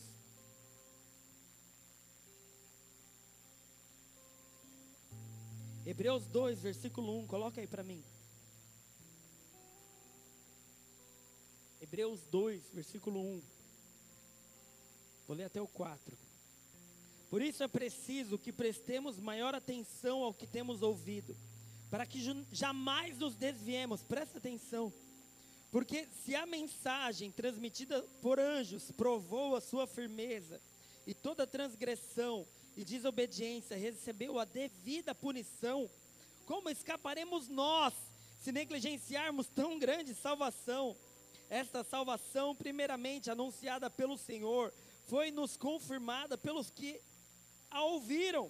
Hebreus 2, versículo 1, coloca aí para mim. Hebreus 2, versículo 1. Vou ler até o 4. Por isso é preciso que prestemos maior atenção ao que temos ouvido, para que jamais nos desviemos. Presta atenção. Porque se a mensagem transmitida por anjos provou a sua firmeza, e toda transgressão e desobediência recebeu a devida punição, como escaparemos nós se negligenciarmos tão grande salvação? Esta salvação, primeiramente anunciada pelo Senhor, foi nos confirmada pelos que a ouviram.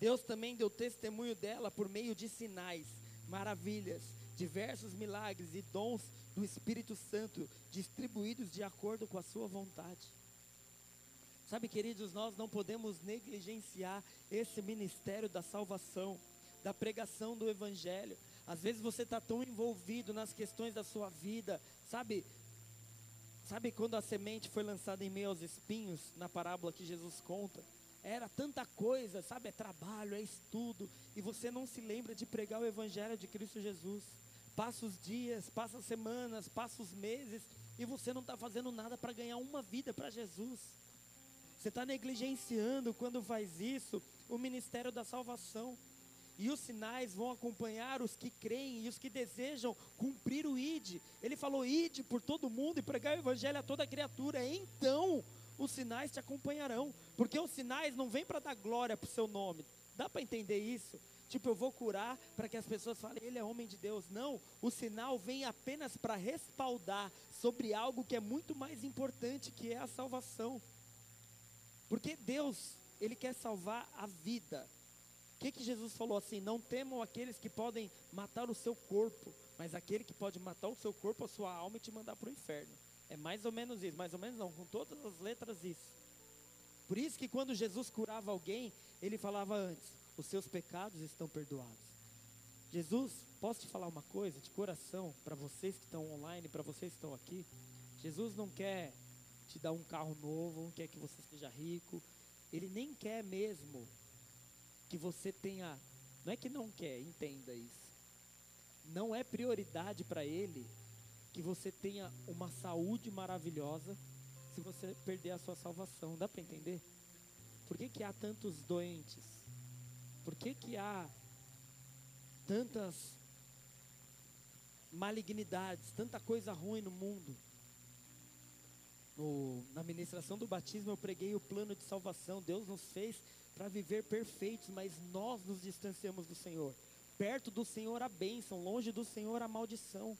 Deus também deu testemunho dela por meio de sinais, maravilhas, diversos milagres e dons do Espírito Santo distribuídos de acordo com a sua vontade. Sabe, queridos, nós não podemos negligenciar esse ministério da salvação, da pregação do Evangelho. Às vezes você está tão envolvido nas questões da sua vida, sabe? Sabe quando a semente foi lançada em meio aos espinhos, na parábola que Jesus conta? Era tanta coisa, sabe? É trabalho, é estudo, e você não se lembra de pregar o Evangelho de Cristo Jesus. Passa os dias, passa as semanas, passa os meses, e você não está fazendo nada para ganhar uma vida para Jesus. Você está negligenciando quando faz isso o ministério da salvação. E os sinais vão acompanhar os que creem e os que desejam cumprir o ID. Ele falou: ide por todo mundo e pregar o evangelho a toda criatura. Então os sinais te acompanharão. Porque os sinais não vêm para dar glória para o seu nome. Dá para entender isso? Tipo, eu vou curar para que as pessoas falem, ele é homem de Deus. Não, o sinal vem apenas para respaldar sobre algo que é muito mais importante, que é a salvação. Porque Deus, Ele quer salvar a vida. O que, que Jesus falou assim? Não temam aqueles que podem matar o seu corpo, mas aquele que pode matar o seu corpo, a sua alma e te mandar para o inferno. É mais ou menos isso, mais ou menos não, com todas as letras isso. Por isso que quando Jesus curava alguém, ele falava antes: os seus pecados estão perdoados. Jesus, posso te falar uma coisa de coração para vocês que estão online, para vocês que estão aqui? Jesus não quer te dar um carro novo, quer que você seja rico. Ele nem quer mesmo que você tenha. Não é que não quer, entenda isso. Não é prioridade para ele que você tenha uma saúde maravilhosa se você perder a sua salvação. Dá para entender? Por que, que há tantos doentes? Por que, que há tantas malignidades, tanta coisa ruim no mundo? No, na ministração do batismo eu preguei o plano de salvação. Deus nos fez para viver perfeitos, mas nós nos distanciamos do Senhor. Perto do Senhor a bênção, longe do Senhor a maldição.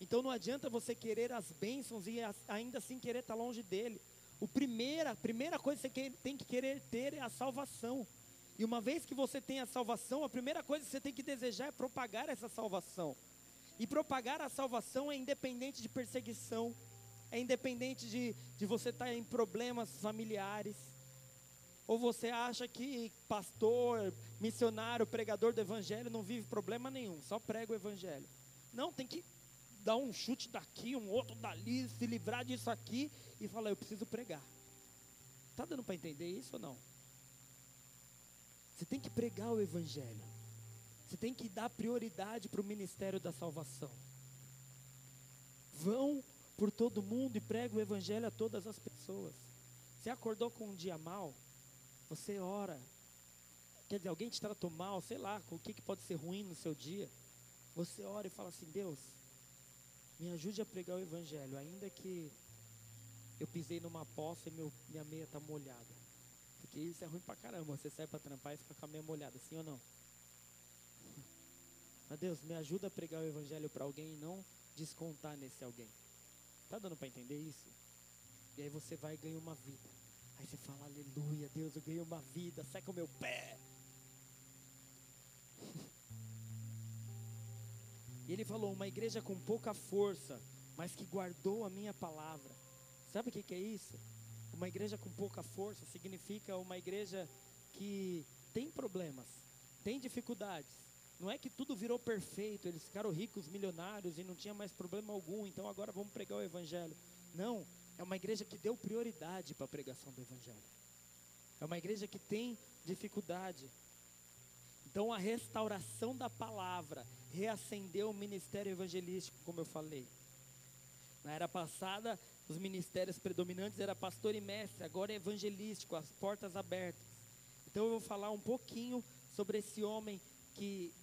Então não adianta você querer as bênçãos e ainda assim querer estar longe dele. O primeira, a primeira coisa que você tem que querer ter é a salvação. E uma vez que você tem a salvação, a primeira coisa que você tem que desejar é propagar essa salvação. E propagar a salvação é independente de perseguição, é independente de, de você estar tá em problemas familiares. Ou você acha que pastor, missionário, pregador do evangelho não vive problema nenhum, só prega o evangelho. Não, tem que dar um chute daqui, um outro dali, se livrar disso aqui e falar, eu preciso pregar. Está dando para entender isso ou não? Você tem que pregar o evangelho. Você tem que dar prioridade para o ministério da salvação. Vão por todo mundo e prega o evangelho a todas as pessoas. Você acordou com um dia mal, você ora. Quer dizer, alguém te tratou mal, sei lá, o que, que pode ser ruim no seu dia. Você ora e fala assim: Deus, me ajude a pregar o evangelho, ainda que eu pisei numa poça e meu, minha meia está molhada. Porque isso é ruim pra caramba. Você sai para trampar e fica com a meia molhada, sim ou não? [laughs] Mas Deus, me ajuda a pregar o evangelho para alguém e não descontar nesse alguém. Tá dando para entender isso? E aí você vai e ganha uma vida. Aí você fala, aleluia, Deus, eu ganhei uma vida, seca o meu pé. [laughs] E ele falou, uma igreja com pouca força, mas que guardou a minha palavra. Sabe o que, que é isso? Uma igreja com pouca força significa uma igreja que tem problemas, tem dificuldades, não é que tudo virou perfeito, eles ficaram ricos, milionários e não tinha mais problema algum, então agora vamos pregar o Evangelho. Não, é uma igreja que deu prioridade para a pregação do Evangelho. É uma igreja que tem dificuldade. Então a restauração da palavra reacendeu o ministério evangelístico, como eu falei. Na era passada, os ministérios predominantes era pastor e mestre, agora é evangelístico, as portas abertas. Então eu vou falar um pouquinho sobre esse homem que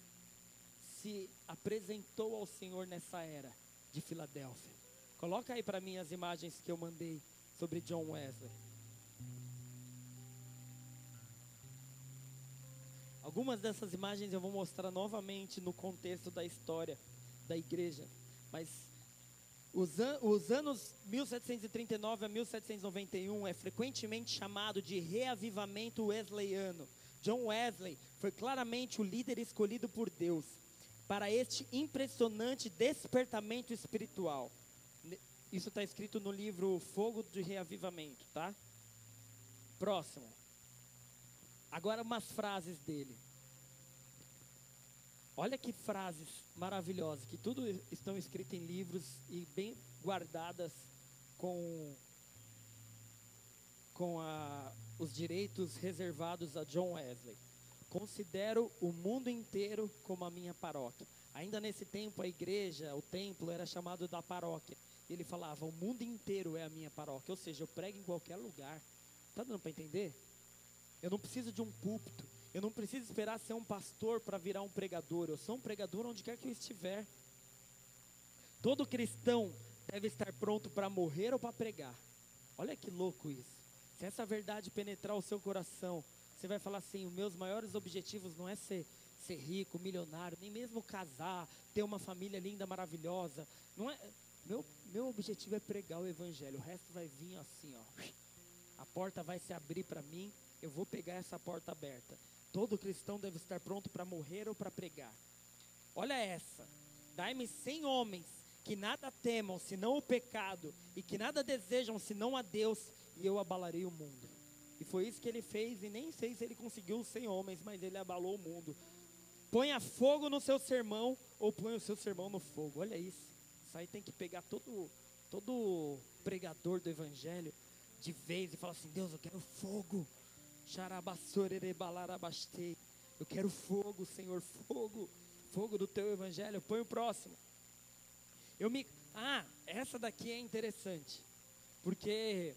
se apresentou ao Senhor nessa era de Filadélfia. Coloca aí para mim as imagens que eu mandei sobre John Wesley. Algumas dessas imagens eu vou mostrar novamente no contexto da história da igreja, mas os, an os, anos 1739 a 1791 é frequentemente chamado de reavivamento wesleyano. John Wesley foi claramente o líder escolhido por Deus para este impressionante despertamento espiritual. Isso está escrito no livro Fogo de Reavivamento, tá? Próximo. Agora umas frases dele. Olha que frases maravilhosas, que tudo estão escritas em livros e bem guardadas com, com a, os direitos reservados a John Wesley. Considero o mundo inteiro como a minha paróquia. Ainda nesse tempo, a igreja, o templo, era chamado da paróquia. Ele falava: o mundo inteiro é a minha paróquia. Ou seja, eu prego em qualquer lugar. Está dando para entender? Eu não preciso de um púlpito. Eu não preciso esperar ser um pastor para virar um pregador. Eu sou um pregador onde quer que eu estiver. Todo cristão deve estar pronto para morrer ou para pregar. Olha que louco isso. Se essa verdade penetrar o seu coração, você vai falar assim: os meus maiores objetivos não é ser, ser rico, milionário, nem mesmo casar, ter uma família linda, maravilhosa. Não é, meu, meu objetivo é pregar o evangelho. O resto vai vir assim, ó. A porta vai se abrir para mim, eu vou pegar essa porta aberta. Todo cristão deve estar pronto para morrer ou para pregar. Olha essa. Dai-me cem homens que nada temam senão o pecado e que nada desejam senão a Deus, e eu abalarei o mundo. E foi isso que ele fez, e nem sei se ele conseguiu 100 homens, mas ele abalou o mundo. Ponha fogo no seu sermão, ou põe o seu sermão no fogo. Olha isso. Isso aí tem que pegar todo, todo pregador do evangelho de vez e falar assim: Deus, eu quero fogo. Eu quero fogo, Senhor, fogo. Fogo do teu evangelho. Põe o próximo. Eu me. Ah, essa daqui é interessante. Porque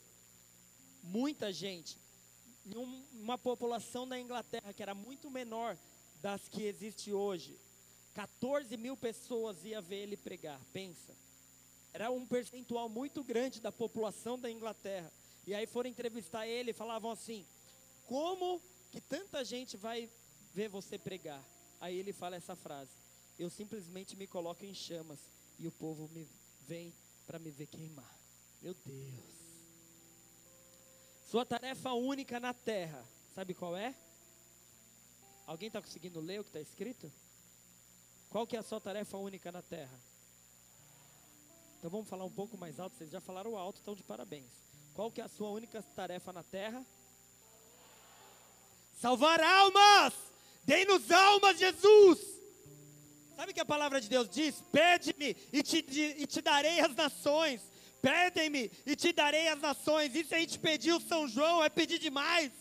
muita gente, uma população da Inglaterra que era muito menor das que existe hoje, 14 mil pessoas ia ver ele pregar. Pensa. Era um percentual muito grande da população da Inglaterra. E aí foram entrevistar ele e falavam assim: como que tanta gente vai ver você pregar? Aí ele fala essa frase: Eu simplesmente me coloco em chamas e o povo me vem para me ver queimar. Meu Deus. Sua tarefa única na terra, sabe qual é? Alguém está conseguindo ler o que está escrito? Qual que é a sua tarefa única na terra? Então vamos falar um pouco mais alto, vocês já falaram alto, estão de parabéns. Qual que é a sua única tarefa na terra? Salvar almas! Dei-nos almas, Jesus! Sabe o que a palavra de Deus diz? Pede-me e te, e te darei as nações. Pede-me e te darei as nações. E se a gente pedir o São João, é pedir demais.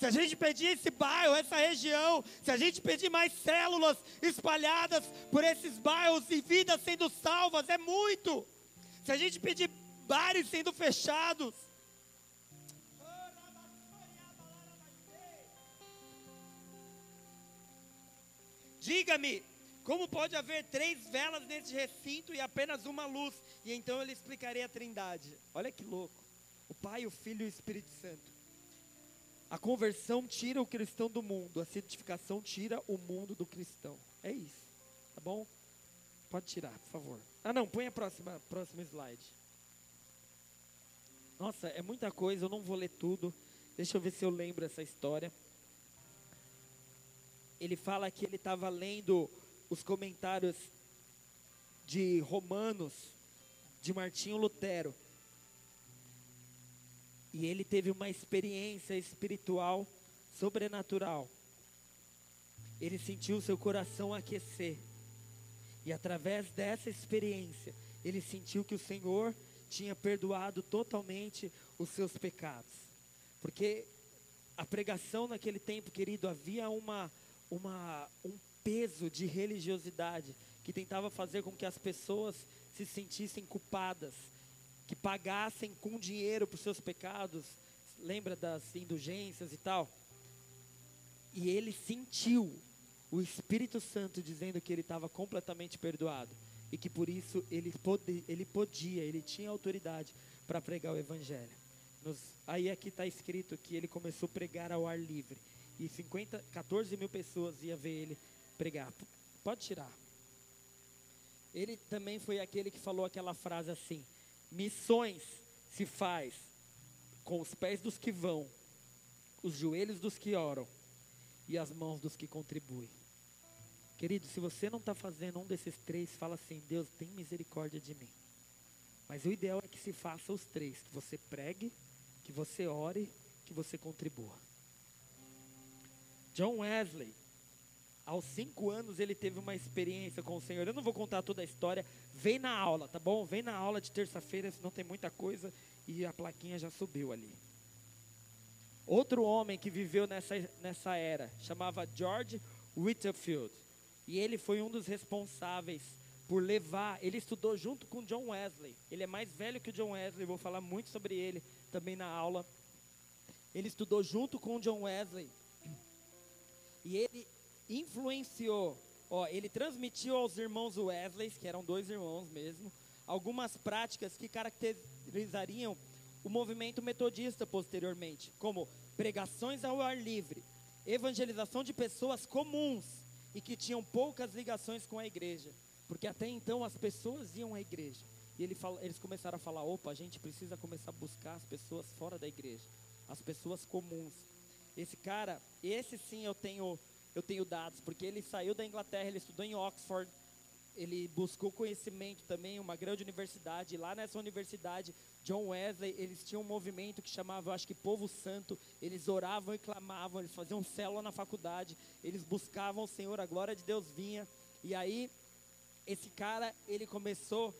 Se a gente pedir esse bairro, essa região, se a gente pedir mais células espalhadas por esses bairros e vidas sendo salvas, é muito. Se a gente pedir bares sendo fechados, Diga-me, como pode haver três velas nesse recinto e apenas uma luz? E então ele explicaria a trindade. Olha que louco. O Pai, o Filho e o Espírito Santo. A conversão tira o cristão do mundo, a santificação tira o mundo do cristão. É isso. Tá bom? Pode tirar, por favor. Ah, não, põe a próxima, próxima slide. Nossa, é muita coisa, eu não vou ler tudo. Deixa eu ver se eu lembro essa história. Ele fala que ele estava lendo os comentários de Romanos, de Martinho Lutero. E ele teve uma experiência espiritual sobrenatural. Ele sentiu seu coração aquecer. E através dessa experiência, ele sentiu que o Senhor tinha perdoado totalmente os seus pecados. Porque a pregação naquele tempo, querido, havia uma, uma, um peso de religiosidade que tentava fazer com que as pessoas se sentissem culpadas, que pagassem com dinheiro por seus pecados, lembra das indulgências e tal. E ele sentiu o Espírito Santo dizendo que ele estava completamente perdoado e que por isso ele, pode, ele podia, ele tinha autoridade para pregar o Evangelho. Nos, aí aqui está escrito que ele começou a pregar ao ar livre e 50, 14 mil pessoas ia ver ele pregar. Pode tirar. Ele também foi aquele que falou aquela frase assim: missões se faz com os pés dos que vão, os joelhos dos que oram e as mãos dos que contribuem. Querido, se você não está fazendo um desses três, fala assim: Deus, tem misericórdia de mim. Mas o ideal é que se faça os três: que você pregue, que você ore, que você contribua. John Wesley, aos cinco anos, ele teve uma experiência com o Senhor. Eu não vou contar toda a história. Vem na aula, tá bom? Vem na aula de terça-feira, senão tem muita coisa e a plaquinha já subiu ali. Outro homem que viveu nessa, nessa era chamava George Whitfield. E ele foi um dos responsáveis por levar. Ele estudou junto com John Wesley. Ele é mais velho que o John Wesley, vou falar muito sobre ele também na aula. Ele estudou junto com John Wesley. E ele influenciou, ó, ele transmitiu aos irmãos Wesley, que eram dois irmãos mesmo, algumas práticas que caracterizariam o movimento metodista posteriormente, como pregações ao ar livre, evangelização de pessoas comuns e que tinham poucas ligações com a igreja, porque até então as pessoas iam à igreja. E ele fala, eles começaram a falar: opa, a gente precisa começar a buscar as pessoas fora da igreja, as pessoas comuns. Esse cara, esse sim eu tenho, eu tenho dados, porque ele saiu da Inglaterra, ele estudou em Oxford, ele buscou conhecimento também, uma grande universidade. E lá nessa universidade, John Wesley, eles tinham um movimento que chamava, acho que Povo Santo. Eles oravam e clamavam, eles faziam célula na faculdade, eles buscavam o Senhor, a glória de Deus vinha. E aí, esse cara, ele começou,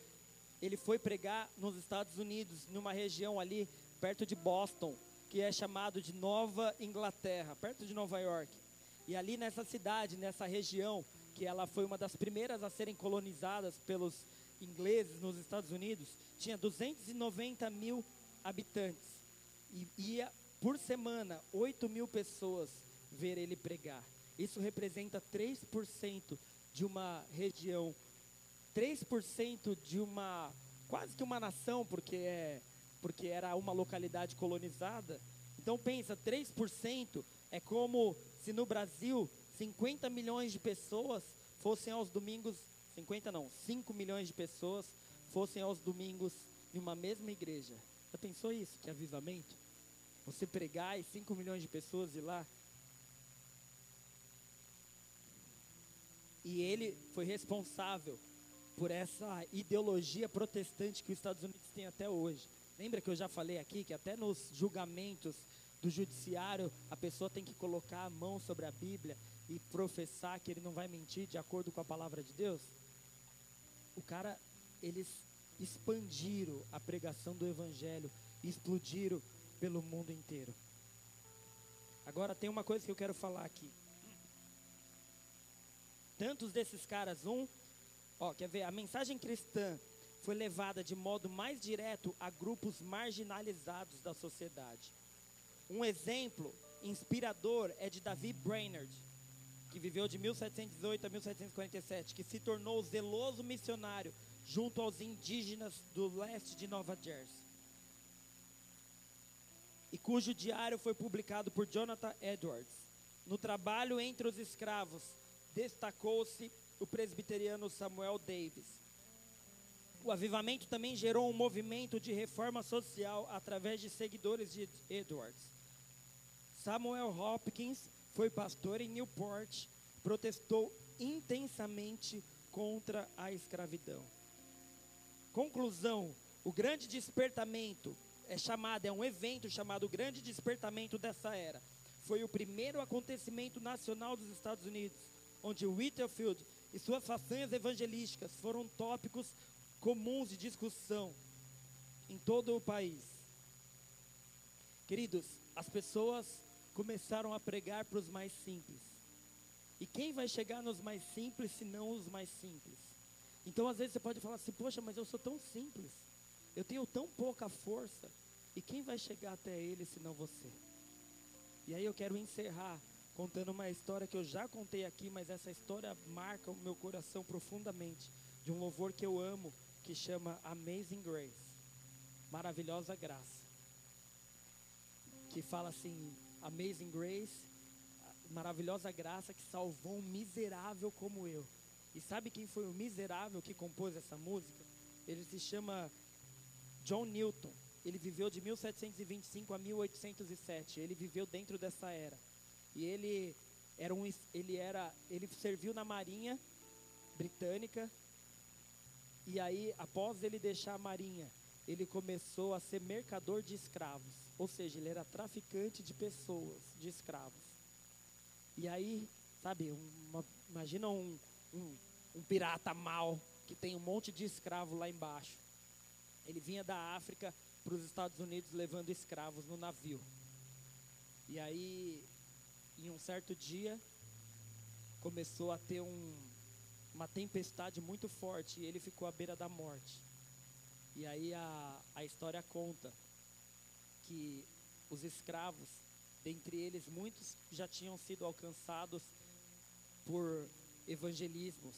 ele foi pregar nos Estados Unidos, numa região ali perto de Boston que é chamado de Nova Inglaterra, perto de Nova York. E ali nessa cidade, nessa região, que ela foi uma das primeiras a serem colonizadas pelos ingleses nos Estados Unidos, tinha 290 mil habitantes. E ia por semana 8 mil pessoas ver ele pregar. Isso representa 3% de uma região, 3% de uma, quase que uma nação, porque é porque era uma localidade colonizada. Então pensa, 3% é como se no Brasil 50 milhões de pessoas fossem aos domingos, 50 não, 5 milhões de pessoas fossem aos domingos em uma mesma igreja. Já pensou isso? Que avivamento? Você pregar e 5 milhões de pessoas ir lá. E ele foi responsável por essa ideologia protestante que os Estados Unidos têm até hoje. Lembra que eu já falei aqui que até nos julgamentos do judiciário a pessoa tem que colocar a mão sobre a Bíblia e professar que ele não vai mentir de acordo com a palavra de Deus? O cara, eles expandiram a pregação do evangelho explodiram pelo mundo inteiro. Agora tem uma coisa que eu quero falar aqui. Tantos desses caras, um, ó, quer ver, a mensagem cristã foi levada de modo mais direto a grupos marginalizados da sociedade. Um exemplo inspirador é de David Brainerd, que viveu de 1718 a 1747, que se tornou zeloso missionário junto aos indígenas do leste de Nova Jersey. E cujo diário foi publicado por Jonathan Edwards. No trabalho entre os escravos, destacou-se o presbiteriano Samuel Davis, o avivamento também gerou um movimento de reforma social através de seguidores de Edwards. Samuel Hopkins foi pastor em Newport, protestou intensamente contra a escravidão. Conclusão: o grande despertamento é chamado, é um evento chamado Grande Despertamento dessa era. Foi o primeiro acontecimento nacional dos Estados Unidos, onde Whitfield e suas façanhas evangelísticas foram tópicos comuns de discussão em todo o país. Queridos, as pessoas começaram a pregar para os mais simples. E quem vai chegar nos mais simples se não os mais simples? Então, às vezes, você pode falar assim: Poxa, mas eu sou tão simples, eu tenho tão pouca força. E quem vai chegar até ele se não você? E aí eu quero encerrar contando uma história que eu já contei aqui, mas essa história marca o meu coração profundamente. De um louvor que eu amo, que chama Amazing Grace Maravilhosa Graça. Que fala assim: Amazing Grace, maravilhosa graça que salvou um miserável como eu. E sabe quem foi o miserável que compôs essa música? Ele se chama John Newton. Ele viveu de 1725 a 1807. Ele viveu dentro dessa era. E ele era um, ele era, ele serviu na marinha britânica e aí após ele deixar a marinha, ele começou a ser mercador de escravos, ou seja, ele era traficante de pessoas, de escravos. E aí, sabe, uma, imagina um, um, um pirata mau que tem um monte de escravo lá embaixo. Ele vinha da África para os Estados Unidos levando escravos no navio. E aí, em um certo dia, começou a ter um, uma tempestade muito forte e ele ficou à beira da morte. E aí a, a história conta que os escravos, dentre eles muitos já tinham sido alcançados por evangelismos,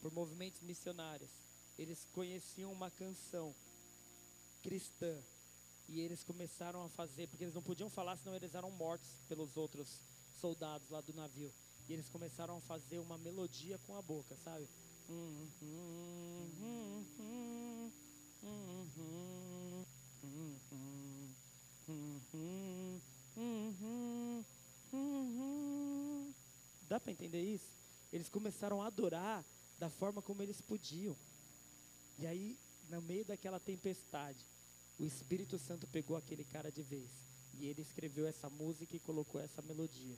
por movimentos missionários. Eles conheciam uma canção cristã e eles começaram a fazer, porque eles não podiam falar, senão eles eram mortos pelos outros soldados lá do navio. E eles começaram a fazer uma melodia com a boca, sabe? Dá para entender isso? Eles começaram a adorar da forma como eles podiam. E aí, no meio daquela tempestade, o Espírito Santo pegou aquele cara de vez. E ele escreveu essa música e colocou essa melodia.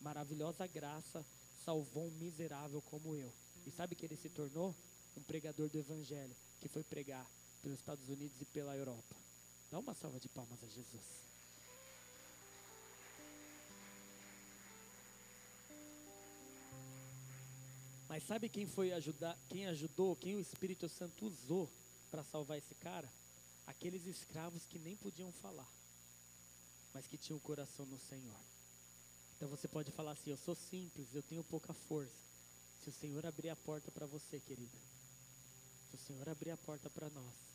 Maravilhosa graça salvou um miserável como eu. E sabe que ele se tornou? Um pregador do Evangelho, que foi pregar pelos Estados Unidos e pela Europa. Dá uma salva de palmas a Jesus. Mas sabe quem foi ajudar, quem ajudou, quem o Espírito Santo usou para salvar esse cara? Aqueles escravos que nem podiam falar, mas que tinham o coração no Senhor. Então você pode falar assim: Eu sou simples, eu tenho pouca força. Se o Senhor abrir a porta para você, querida, se o Senhor abrir a porta para nós,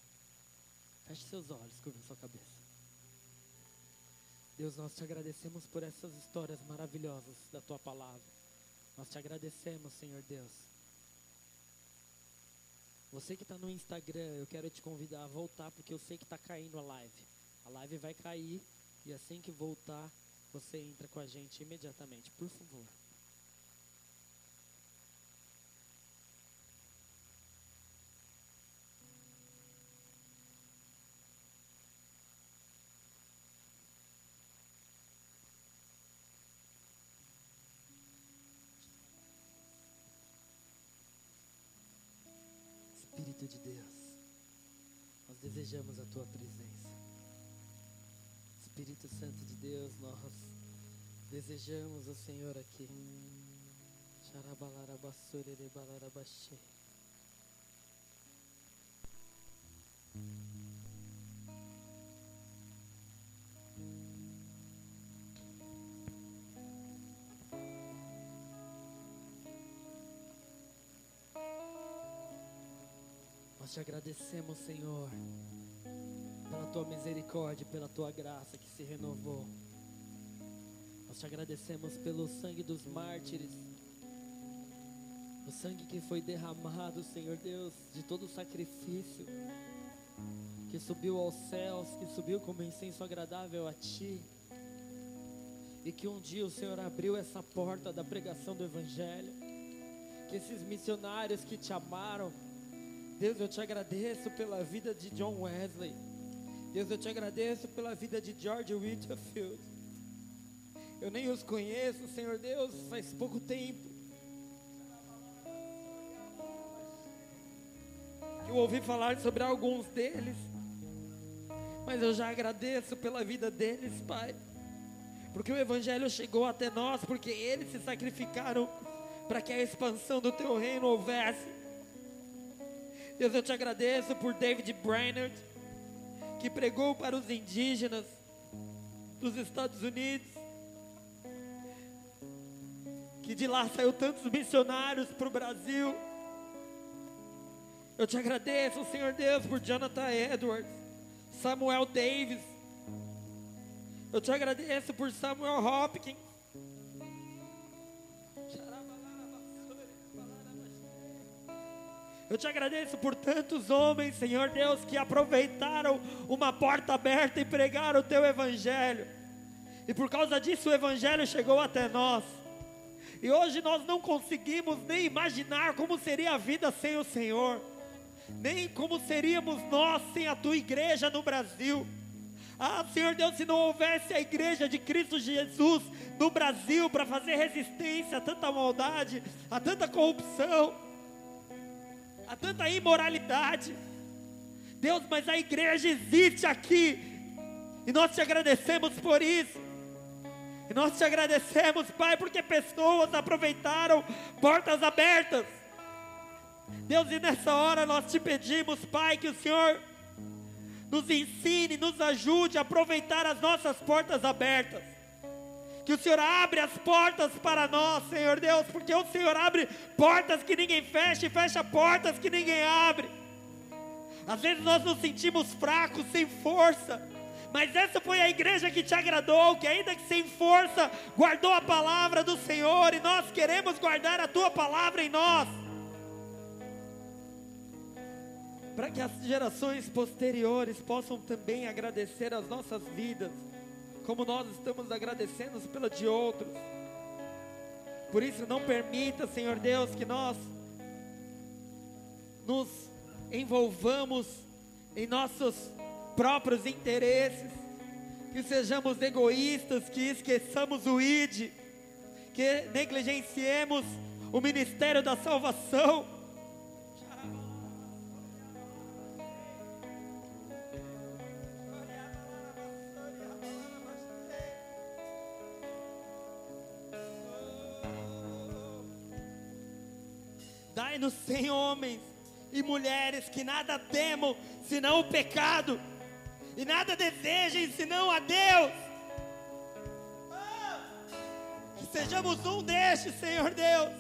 feche seus olhos, curva sua cabeça. Deus, nós te agradecemos por essas histórias maravilhosas da tua palavra. Nós te agradecemos, Senhor Deus. Você que está no Instagram, eu quero te convidar a voltar, porque eu sei que está caindo a live. A live vai cair e assim que voltar, você entra com a gente imediatamente, por favor. Desejamos a tua presença. Espírito Santo de Deus, nós desejamos o Senhor aqui. Nós te agradecemos, Senhor tua misericórdia, pela tua graça que se renovou. Nós te agradecemos pelo sangue dos mártires, o sangue que foi derramado, Senhor Deus, de todo o sacrifício que subiu aos céus, que subiu como incenso agradável a ti. E que um dia o Senhor abriu essa porta da pregação do Evangelho. Que esses missionários que te amaram, Deus, eu te agradeço pela vida de John Wesley. Deus, eu te agradeço pela vida de George Whitfield. Eu nem os conheço, Senhor Deus, faz pouco tempo. Eu ouvi falar sobre alguns deles, mas eu já agradeço pela vida deles, Pai, porque o Evangelho chegou até nós, porque eles se sacrificaram para que a expansão do Teu reino houvesse. Deus, eu te agradeço por David Brainerd que pregou para os indígenas dos Estados Unidos, que de lá saiu tantos missionários para o Brasil. Eu te agradeço, Senhor Deus, por Jonathan Edwards, Samuel Davis. Eu te agradeço por Samuel Hopkins. Eu te agradeço por tantos homens, Senhor Deus, que aproveitaram uma porta aberta e pregaram o teu evangelho. E por causa disso o evangelho chegou até nós. E hoje nós não conseguimos nem imaginar como seria a vida sem o Senhor, nem como seríamos nós sem a tua igreja no Brasil. Ah, Senhor Deus, se não houvesse a igreja de Cristo Jesus no Brasil para fazer resistência a tanta maldade, a tanta corrupção, a tanta imoralidade. Deus, mas a igreja existe aqui, e nós te agradecemos por isso. E nós te agradecemos, Pai, porque pessoas aproveitaram portas abertas. Deus, e nessa hora nós te pedimos, Pai, que o Senhor nos ensine, nos ajude a aproveitar as nossas portas abertas. Que o Senhor abre as portas para nós, Senhor Deus, porque o Senhor abre portas que ninguém fecha e fecha portas que ninguém abre. Às vezes nós nos sentimos fracos, sem força, mas essa foi a igreja que te agradou, que ainda que sem força, guardou a palavra do Senhor, e nós queremos guardar a tua palavra em nós. Para que as gerações posteriores possam também agradecer as nossas vidas, como nós estamos agradecendo pela de outros. Por isso, não permita, Senhor Deus, que nós nos envolvamos em nossos próprios interesses, que sejamos egoístas, que esqueçamos o ID, que negligenciemos o ministério da salvação. Dai-nos, sem homens e mulheres que nada temam senão o pecado, e nada desejem senão a Deus. Que sejamos um destes, Senhor Deus.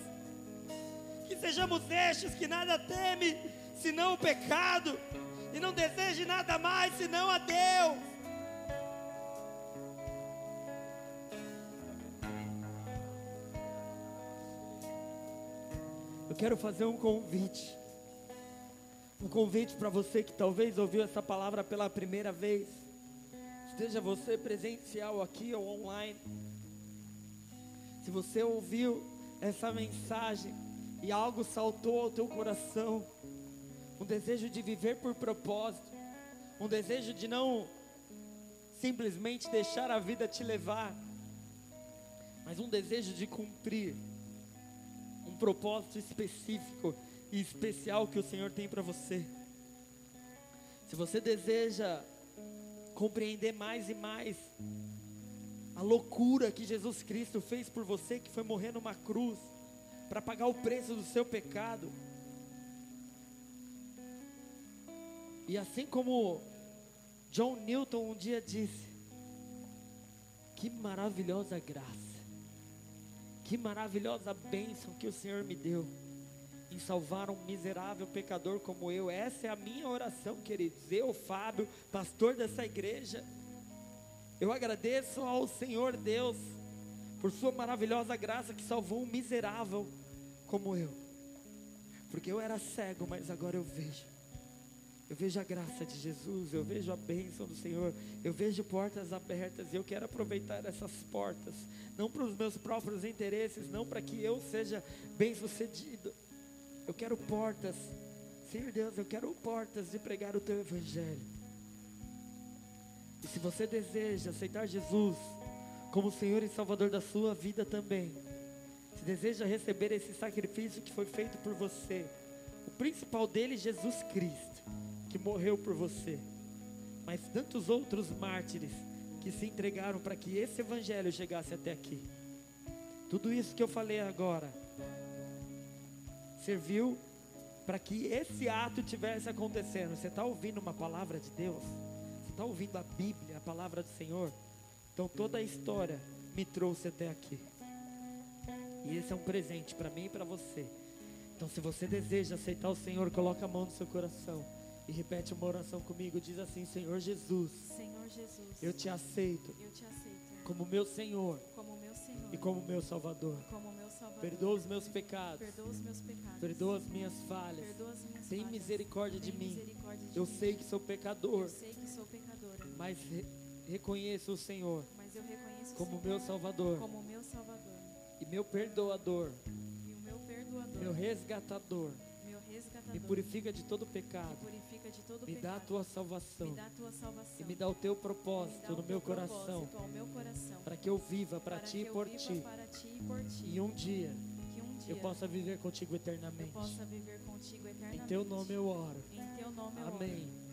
Que sejamos estes que nada teme senão o pecado, e não deseje nada mais senão a Deus. Eu quero fazer um convite. Um convite para você que talvez ouviu essa palavra pela primeira vez. Esteja você presencial aqui ou online. Se você ouviu essa mensagem e algo saltou ao teu coração, um desejo de viver por propósito, um desejo de não simplesmente deixar a vida te levar, mas um desejo de cumprir propósito específico e especial que o Senhor tem para você. Se você deseja compreender mais e mais a loucura que Jesus Cristo fez por você, que foi morrer numa cruz para pagar o preço do seu pecado. E assim como John Newton um dia disse, que maravilhosa graça, que maravilhosa bênção que o Senhor me deu em salvar um miserável pecador como eu. Essa é a minha oração, queridos. Eu, Fábio, pastor dessa igreja, eu agradeço ao Senhor Deus por Sua maravilhosa graça que salvou um miserável como eu. Porque eu era cego, mas agora eu vejo. Eu vejo a graça de Jesus, eu vejo a bênção do Senhor, eu vejo portas abertas e eu quero aproveitar essas portas, não para os meus próprios interesses, não para que eu seja bem sucedido, eu quero portas, Senhor Deus, eu quero portas de pregar o teu evangelho. E se você deseja aceitar Jesus como Senhor e Salvador da sua vida também, se deseja receber esse sacrifício que foi feito por você, o principal dele, Jesus Cristo, que morreu por você, mas tantos outros mártires que se entregaram para que esse evangelho chegasse até aqui. Tudo isso que eu falei agora serviu para que esse ato tivesse acontecendo. Você está ouvindo uma palavra de Deus? Você está ouvindo a Bíblia, a palavra do Senhor? Então toda a história me trouxe até aqui. E esse é um presente para mim e para você. Então, se você deseja aceitar o Senhor, coloca a mão no seu coração e repete uma oração comigo. Diz assim: Senhor Jesus, Senhor Jesus, eu te aceito, eu te aceito como meu Senhor, como meu Senhor e como meu Salvador. como meu Salvador. Perdoa os meus pecados, Perdoa os meus pecados. perdoa as minhas falhas. Perdoa as minhas Tem misericórdia de mim. misericórdia de Eu mim. sei que sou pecador, Eu sei que sou pecadora, mas re- reconheço o Senhor mas eu reconheço o como Senhor meu Salvador como meu Salvador e meu perdoador, e o meu perdoador, meu resgatador, me purifica de todo me pecado, purifica de todo me dá a pecado, tua me salvação dá a tua salvação, e me dá o teu me propósito dá o no teu meu coração, meu para que eu viva para ti e por ti, e um dia eu possa viver contigo eternamente. viver contigo Em eternamente. teu nome eu oro. Em teu nome eu oro. Amém.